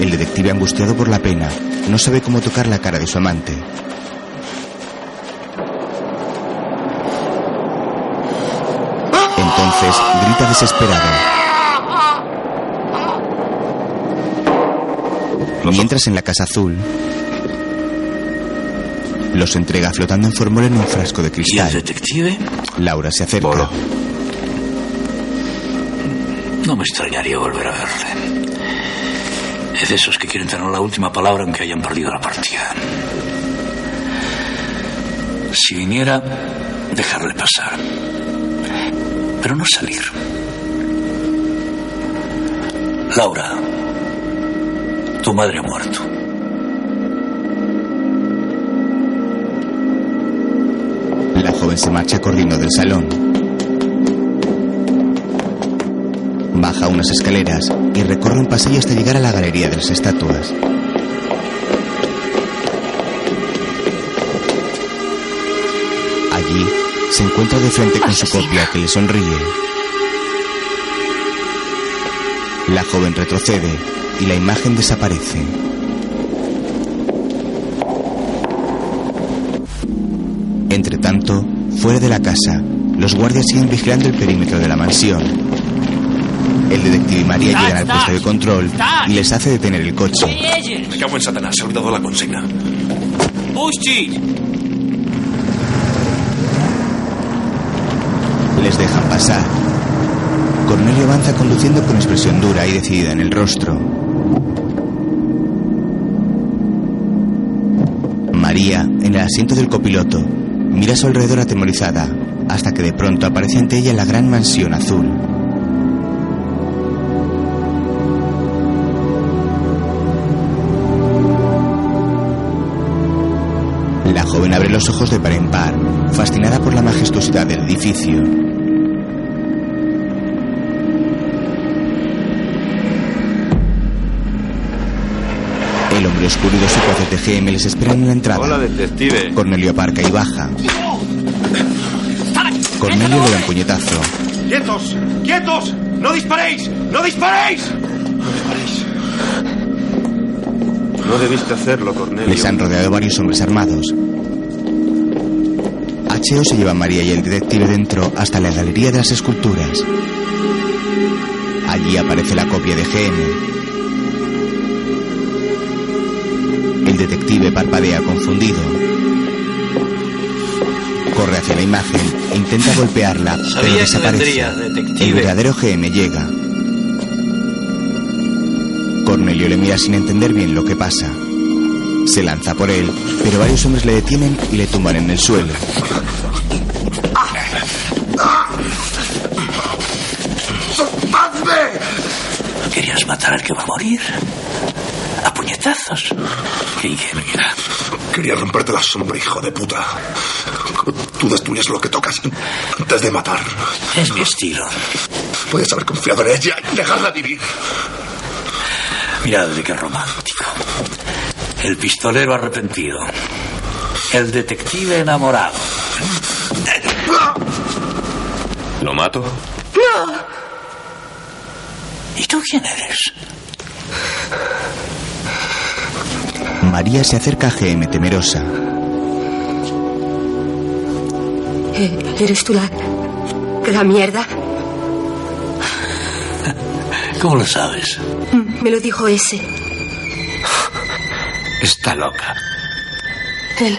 El detective, angustiado por la pena, no sabe cómo tocar la cara de su amante. Entonces grita desesperado. Mientras en la casa azul los entrega flotando en formol en un frasco de cristal. ¿Y el detective? Laura se acerca. No me extrañaría volver a verle. Es de esos que quieren tener la última palabra aunque hayan perdido la partida. Si viniera, dejarle pasar. Pero no salir. Laura, tu madre ha muerto. La joven se marcha corriendo del salón. Baja unas escaleras y recorre un pasillo hasta llegar a la galería de las estatuas. Allí se encuentra de frente con su copia que le sonríe. La joven retrocede y la imagen desaparece. Entre tanto, fuera de la casa, los guardias siguen vigilando el perímetro de la mansión. El detective y María llegan al puesto de control y les hace detener el coche. Me cago en Satanás, se ha olvidado la consigna. Les dejan pasar. Cornelio avanza conduciendo con expresión dura y decidida en el rostro. En el asiento del copiloto, mira a su alrededor atemorizada, hasta que de pronto aparece ante ella la gran mansión azul. La joven abre los ojos de par en par, fascinada por la majestuosidad del edificio. El hombre oscuro y dos secuaces de GM les esperan en la entrada. Hola, detective. Cornelio aparca y baja. Cornelio le da un puñetazo. ¡Quietos! ¡Quietos! ¡No disparéis! ¡No disparéis! No debiste hacerlo, Cornelio. Les han rodeado varios hombres armados. H.O. se lleva a María y el detective dentro hasta la galería de las esculturas. Allí aparece la copia de GM. Detective parpadea confundido. Corre hacia la imagen intenta golpearla, pero Sabía desaparece. vendría, detective. El verdadero GM llega. Cornelio le mira sin entender bien lo que pasa. Se lanza por él, pero varios hombres le detienen y le tumban en el suelo. ¿Querías matar al que va a morir? Quería romperte la sombra, hijo de puta. Tú destruyes lo que tocas antes de matar. Es mi estilo. Puedes haber confiado en ella y dejarla vivir. Mirad de qué romántico. El pistolero arrepentido. El detective enamorado. ¿Lo mato? No. ¿Y tú quién eres? María se acerca a GM temerosa. Eh, ¿Eres tú la... la mierda? ¿Cómo lo sabes? Mm, Me lo dijo ese. Está loca. Él...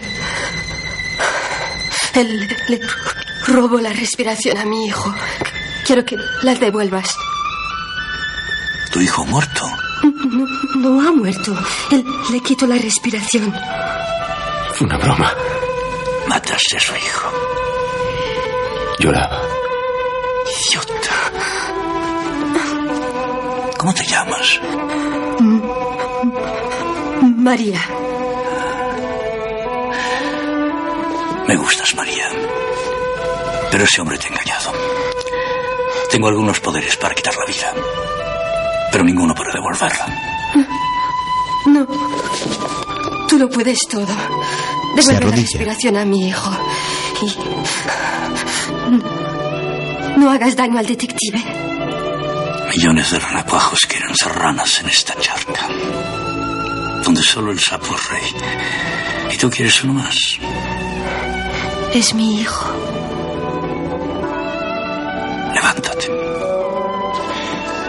Él le robó la respiración a mi hijo. Quiero que la devuelvas. ¿Tu hijo muerto? No, no ha muerto. Él le quitó la respiración. Fue una broma. Mataste a su hijo. Lloraba. Idiota. ¿Cómo te llamas? María. Me gustas, María. Pero ese hombre te ha engañado. Tengo algunos poderes para quitar la vida, pero ninguno para devolverla. No. Tú lo puedes todo. Devuelve la respiración a mi hijo. No, no hagas daño al detective. Millones de renacuajos quieren ser ranas en esta charca. Donde solo el sapo es rey. Y tú quieres uno más. Es mi hijo.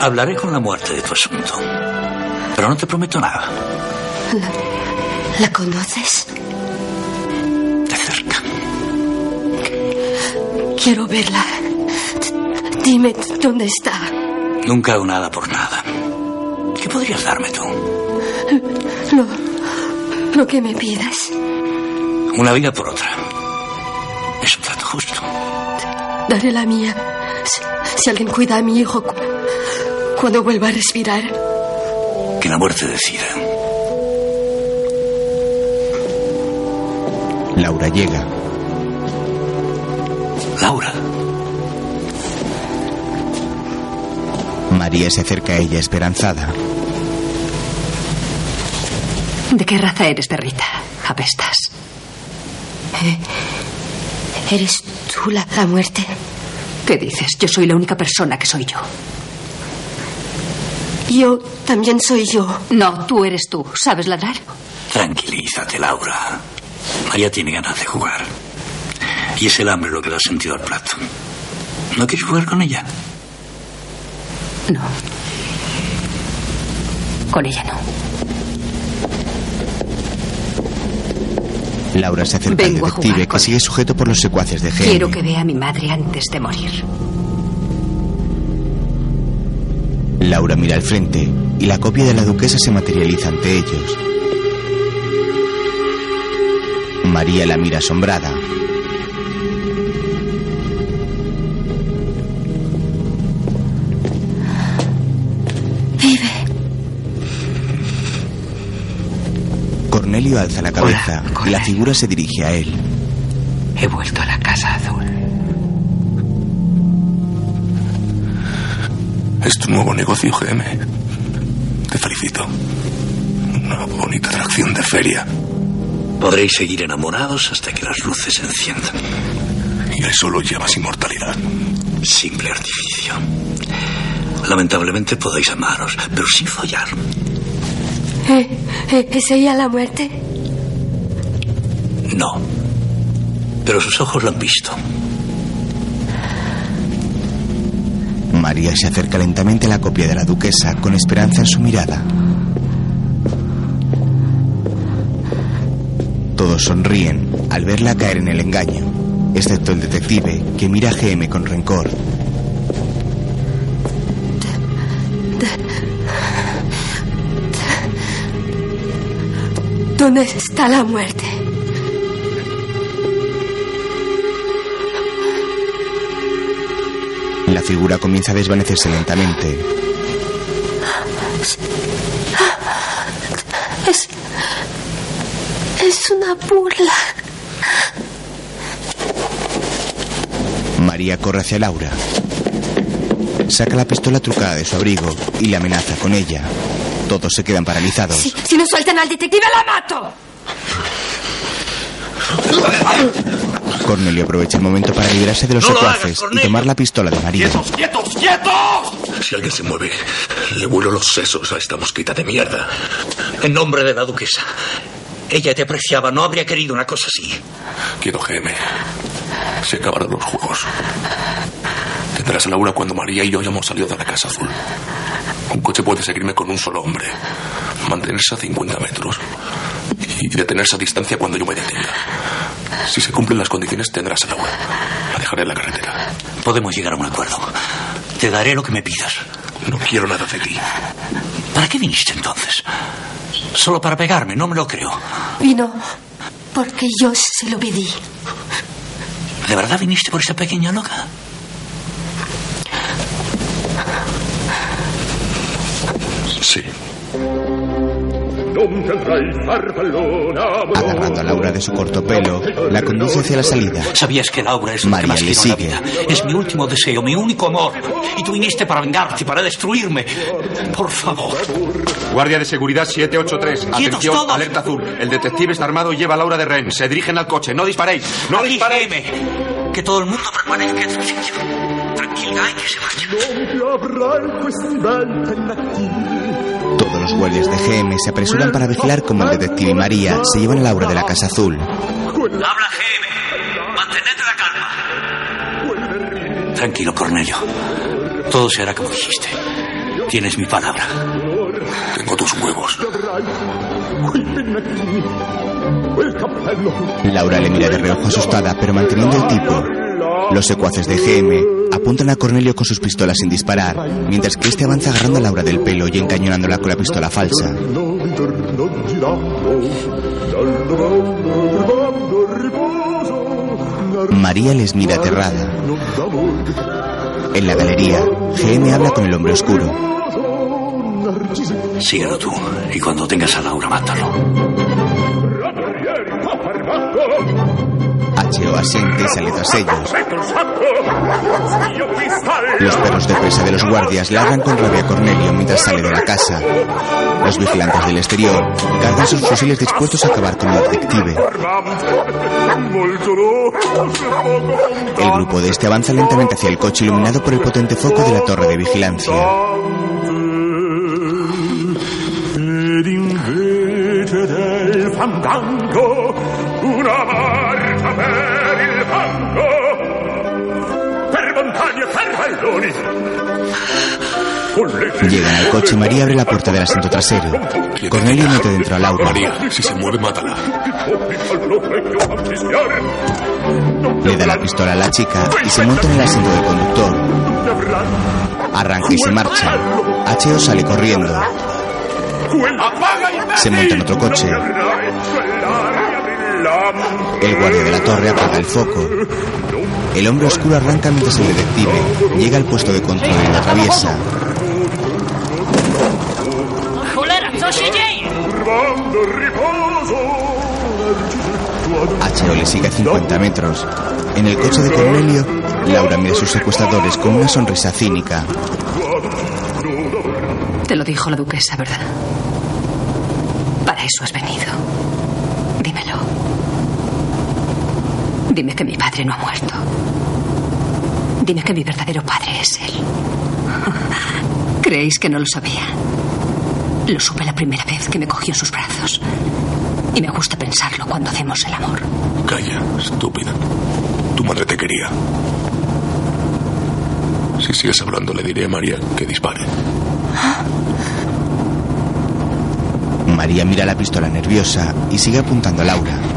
Hablaré con la muerte de tu asunto. Pero no te prometo nada. ¿La, la conoces? De cerca. Quiero verla. Dime dónde está. Nunca hago nada por nada. ¿Qué podrías darme tú? Lo, lo que me pidas. Una vida por otra. Es un trato justo. Daré la mía. Si, si alguien cuida a mi hijo cuando vuelva a respirar. Que la muerte decida. Laura llega. Laura. María se acerca a ella esperanzada. ¿De qué raza eres, perrita? Apestas. Eh, ¿Eres tú la, la muerte? ¿Qué dices? Yo soy la única persona que soy yo. Yo también soy yo. No, tú eres tú. ¿Sabes ladrar? Tranquilízate, Laura. María tiene ganas de jugar. Y es el hambre lo que le ha sentido al plato. ¿No quieres jugar con ella? No. Con ella no. Laura se acerca al detective que sigue sujeto por los secuaces de Jaime. Quiero que vea a mi madre antes de morir. Laura mira al frente y la copia de la duquesa se materializa ante ellos. María la mira asombrada. Vive. Cornelio alza la cabeza y la figura se dirige a él. He vuelto a la Casa Azul. Es tu nuevo negocio, GM. Te felicito. Una bonita atracción de feria. Podréis seguir enamorados hasta que las luces se enciendan. Y a eso lo llamas inmortalidad. Simple artificio. Lamentablemente podéis amaros, pero sin follar. Eh, eh, ¿Es ella la muerte? No. Pero sus ojos lo han visto. María se acerca lentamente a la copia de la duquesa con esperanza en su mirada. Todos sonríen al verla caer en el engaño, excepto el detective que mira a GM con rencor. ¿Dónde está la muerte? Figura comienza a desvanecerse lentamente. Es. Es una burla. María corre hacia Laura. Saca la pistola trucada de su abrigo y le amenaza con ella. Todos se quedan paralizados. Si, si no sueltan al detective, la mato. Cornelio aprovecha el momento para liberarse de los ¡No lo hagas, secuaces y Cornelio! tomar la pistola de María. ¡Quietos, quietos! Si alguien se mueve, le vuelo los sesos a esta mosquita de mierda. En nombre de la duquesa. Ella te apreciaba, no habría querido una cosa así. Quiero GM. Se acabaron los juegos. Tendrás a Laura cuando María y yo hayamos salido de la Casa Azul. Un coche puede seguirme con un solo hombre. Mantenerse a 50 metros. Y detenerse a distancia cuando yo me detenga. Si se cumplen las condiciones, tendrás a Laura. La dejaré en la carretera. Podemos llegar a un acuerdo. Te daré lo que me pidas. No quiero nada de ti. ¿Para qué viniste entonces? Solo para pegarme, no me lo creo. Vino porque yo se lo pedí. ¿De verdad viniste por esa pequeña loca? Sí. Agarrando a Laura de su corto pelo, la conduce hacia la salida. Sabías que Laura es que María más le en la sigue. vida. Es mi último deseo, mi único amor. Y tú viniste para vengarte, para destruirme. Por favor. Guardia de seguridad 783. ¡Quietos Atención, todos! alerta azul. El detective está armado y lleva a Laura de Ren. Se dirigen al coche. No disparéis. No Aquí, disparéis. Que todo el mundo permanezca en su sitio. Tranquila, y que se Todos los guardias de GM se apresuran para vigilar como el detective y María se llevan a Laura de la Casa Azul. Habla GM. Mantened la calma. Tranquilo, Cornelio. Todo se hará como dijiste. Tienes mi palabra. Tengo tus huevos. Laura le mira de reojo asustada, pero manteniendo el tipo. Los secuaces de GM apuntan a Cornelio con sus pistolas sin disparar, mientras que este avanza agarrando a Laura del pelo y encañonándola con la pistola falsa. María les mira aterrada. En la galería, GM habla con el hombre oscuro. Síguelo tú. Y cuando tengas a Laura, mátalo. Sale tras ellos. Los perros de presa de los guardias ladran con rabia a Cornelio mientras sale de la casa. Los vigilantes del exterior cargan sus fusiles dispuestos a acabar con el detective. El grupo de este avanza lentamente hacia el coche iluminado por el potente foco de la torre de vigilancia. Una marcia per il fango per montagne, per valloni Llegan al coche y María abre la puerta del asiento trasero. Cornelio mete dentro a Laura. María, si se mueve, mátala. Le da la pistola a la chica y se monta en el asiento del conductor. Arranca y se marcha. H.O. sale corriendo. Se monta en otro coche. El guardia de la torre apaga el foco. El hombre oscuro arranca mientras el detective llega al puesto de control y lo atraviesa. H.O. le sigue a 50 metros. En el coche de Cornelio, Laura mira a sus secuestradores con una sonrisa cínica. Te lo dijo la duquesa, ¿verdad? Para eso has venido. Dímelo. Dime que mi padre no ha muerto. Dime que mi verdadero padre es él. ¿Creéis que no lo sabía? Lo supe la primera vez que me cogió en sus brazos. Y me gusta pensarlo cuando hacemos el amor. Calla, estúpida. Tu madre te quería. Si sigues hablando, le diré a María que dispare. María mira la pistola nerviosa y sigue apuntando a Laura.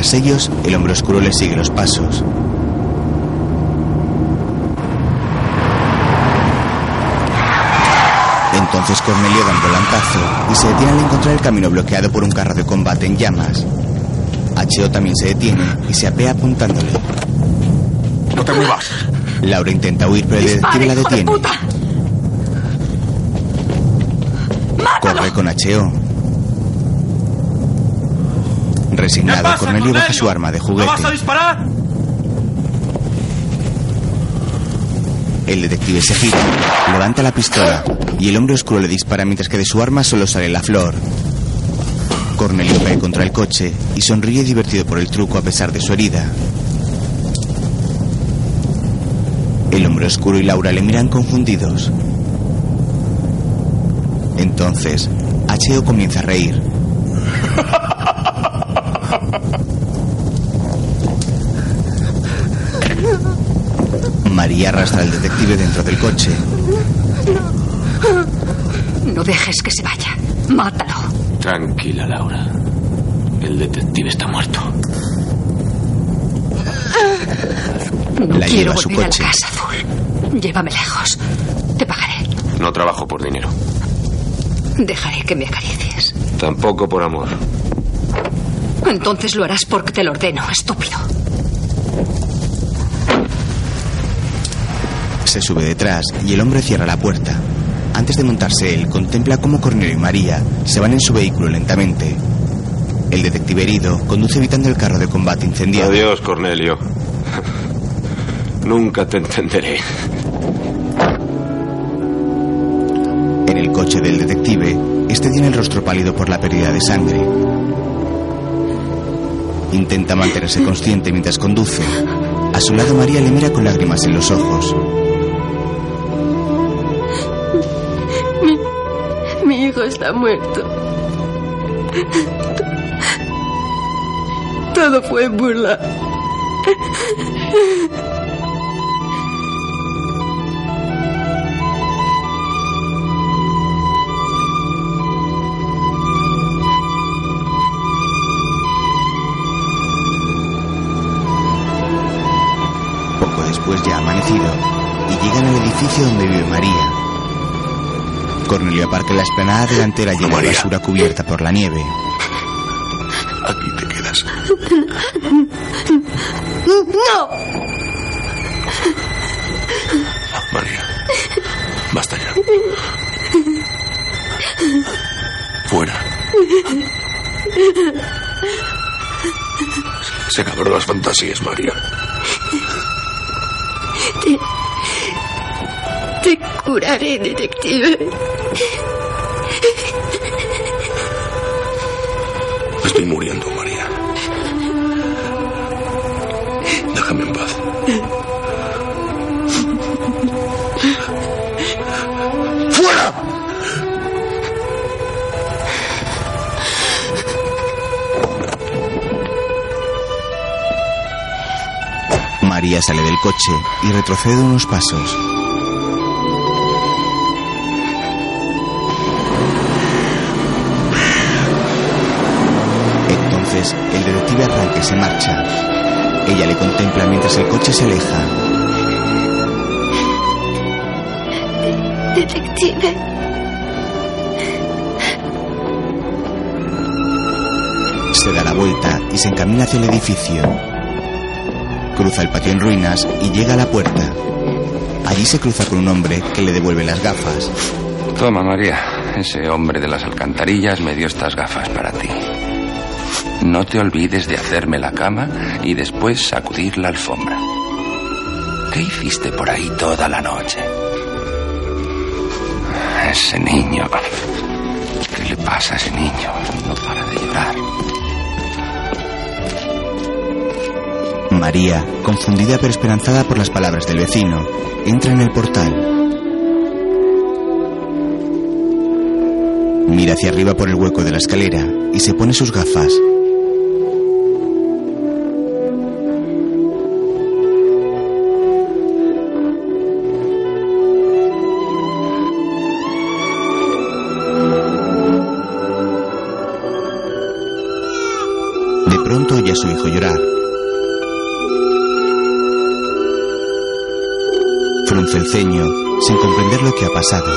Tras ellos, el hombre oscuro le sigue los pasos. Entonces Cornelio da un volantazo y se detiene al encontrar el camino bloqueado por un carro de combate en llamas. H.O. también se detiene y se apea apuntándole. No te muevas. Laura intenta huir, pero el detective la detiene. Corre con H.O. Resignado, Cornelio baja su arma de ¿No juguete. vas a disparar? El detective se gira, levanta la pistola y el hombre oscuro le dispara mientras que de su arma solo sale la flor. Cornelio cae contra el coche y sonríe divertido por el truco a pesar de su herida. El hombre oscuro y Laura le miran confundidos. Entonces, H.O. comienza a reír. María arrastra al detective dentro del coche. No dejes que se vaya. Mátalo. Tranquila, Laura. El detective está muerto. No La quiero lleva a su volver coche. a la casa azul. Llévame lejos. Te pagaré. No trabajo por dinero. Dejaré que me acaricies. Tampoco por amor. Entonces lo harás porque te lo ordeno, estúpido. Se sube detrás y el hombre cierra la puerta. Antes de montarse él, contempla cómo Cornelio y María se van en su vehículo lentamente. El detective herido conduce evitando el carro de combate incendiado. Adiós, Cornelio. Nunca te entenderé. En el coche del detective, este tiene el rostro pálido por la pérdida de sangre. Intenta mantenerse consciente mientras conduce. A su lado María le mira con lágrimas en los ojos. Mi, hijo está muerto. Todo fue burla. Después ya ha amanecido y llegan al edificio donde vive María. Cornelio aparca la esplanada delantera llena de basura cubierta por la nieve. Aquí te quedas. ¡No! María, basta ya. Fuera. Se acabaron las fantasías, María. Curaré, detective. Estoy muriendo, María. Déjame en paz. ¡Fuera! María sale del coche y retrocede unos pasos. Se marcha. Ella le contempla mientras el coche se aleja. Detective. Se da la vuelta y se encamina hacia el edificio. Cruza el patio en ruinas y llega a la puerta. Allí se cruza con un hombre que le devuelve las gafas. Toma, María. Ese hombre de las alcantarillas me dio estas gafas para ti. No te olvides de hacerme la cama y después sacudir la alfombra. ¿Qué hiciste por ahí toda la noche? Ese niño. ¿Qué le pasa a ese niño? No para de llorar. María, confundida pero esperanzada por las palabras del vecino, entra en el portal. Mira hacia arriba por el hueco de la escalera y se pone sus gafas. Sin comprender lo que ha pasado.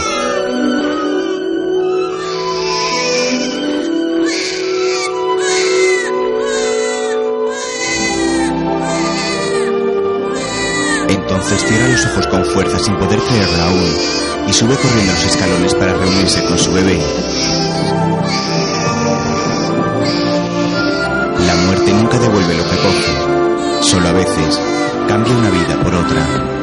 Entonces cierra los ojos con fuerza sin poder creerlo aún y sube corriendo los escalones para reunirse con su bebé. La muerte nunca devuelve lo que coge, solo a veces cambia una vida por otra.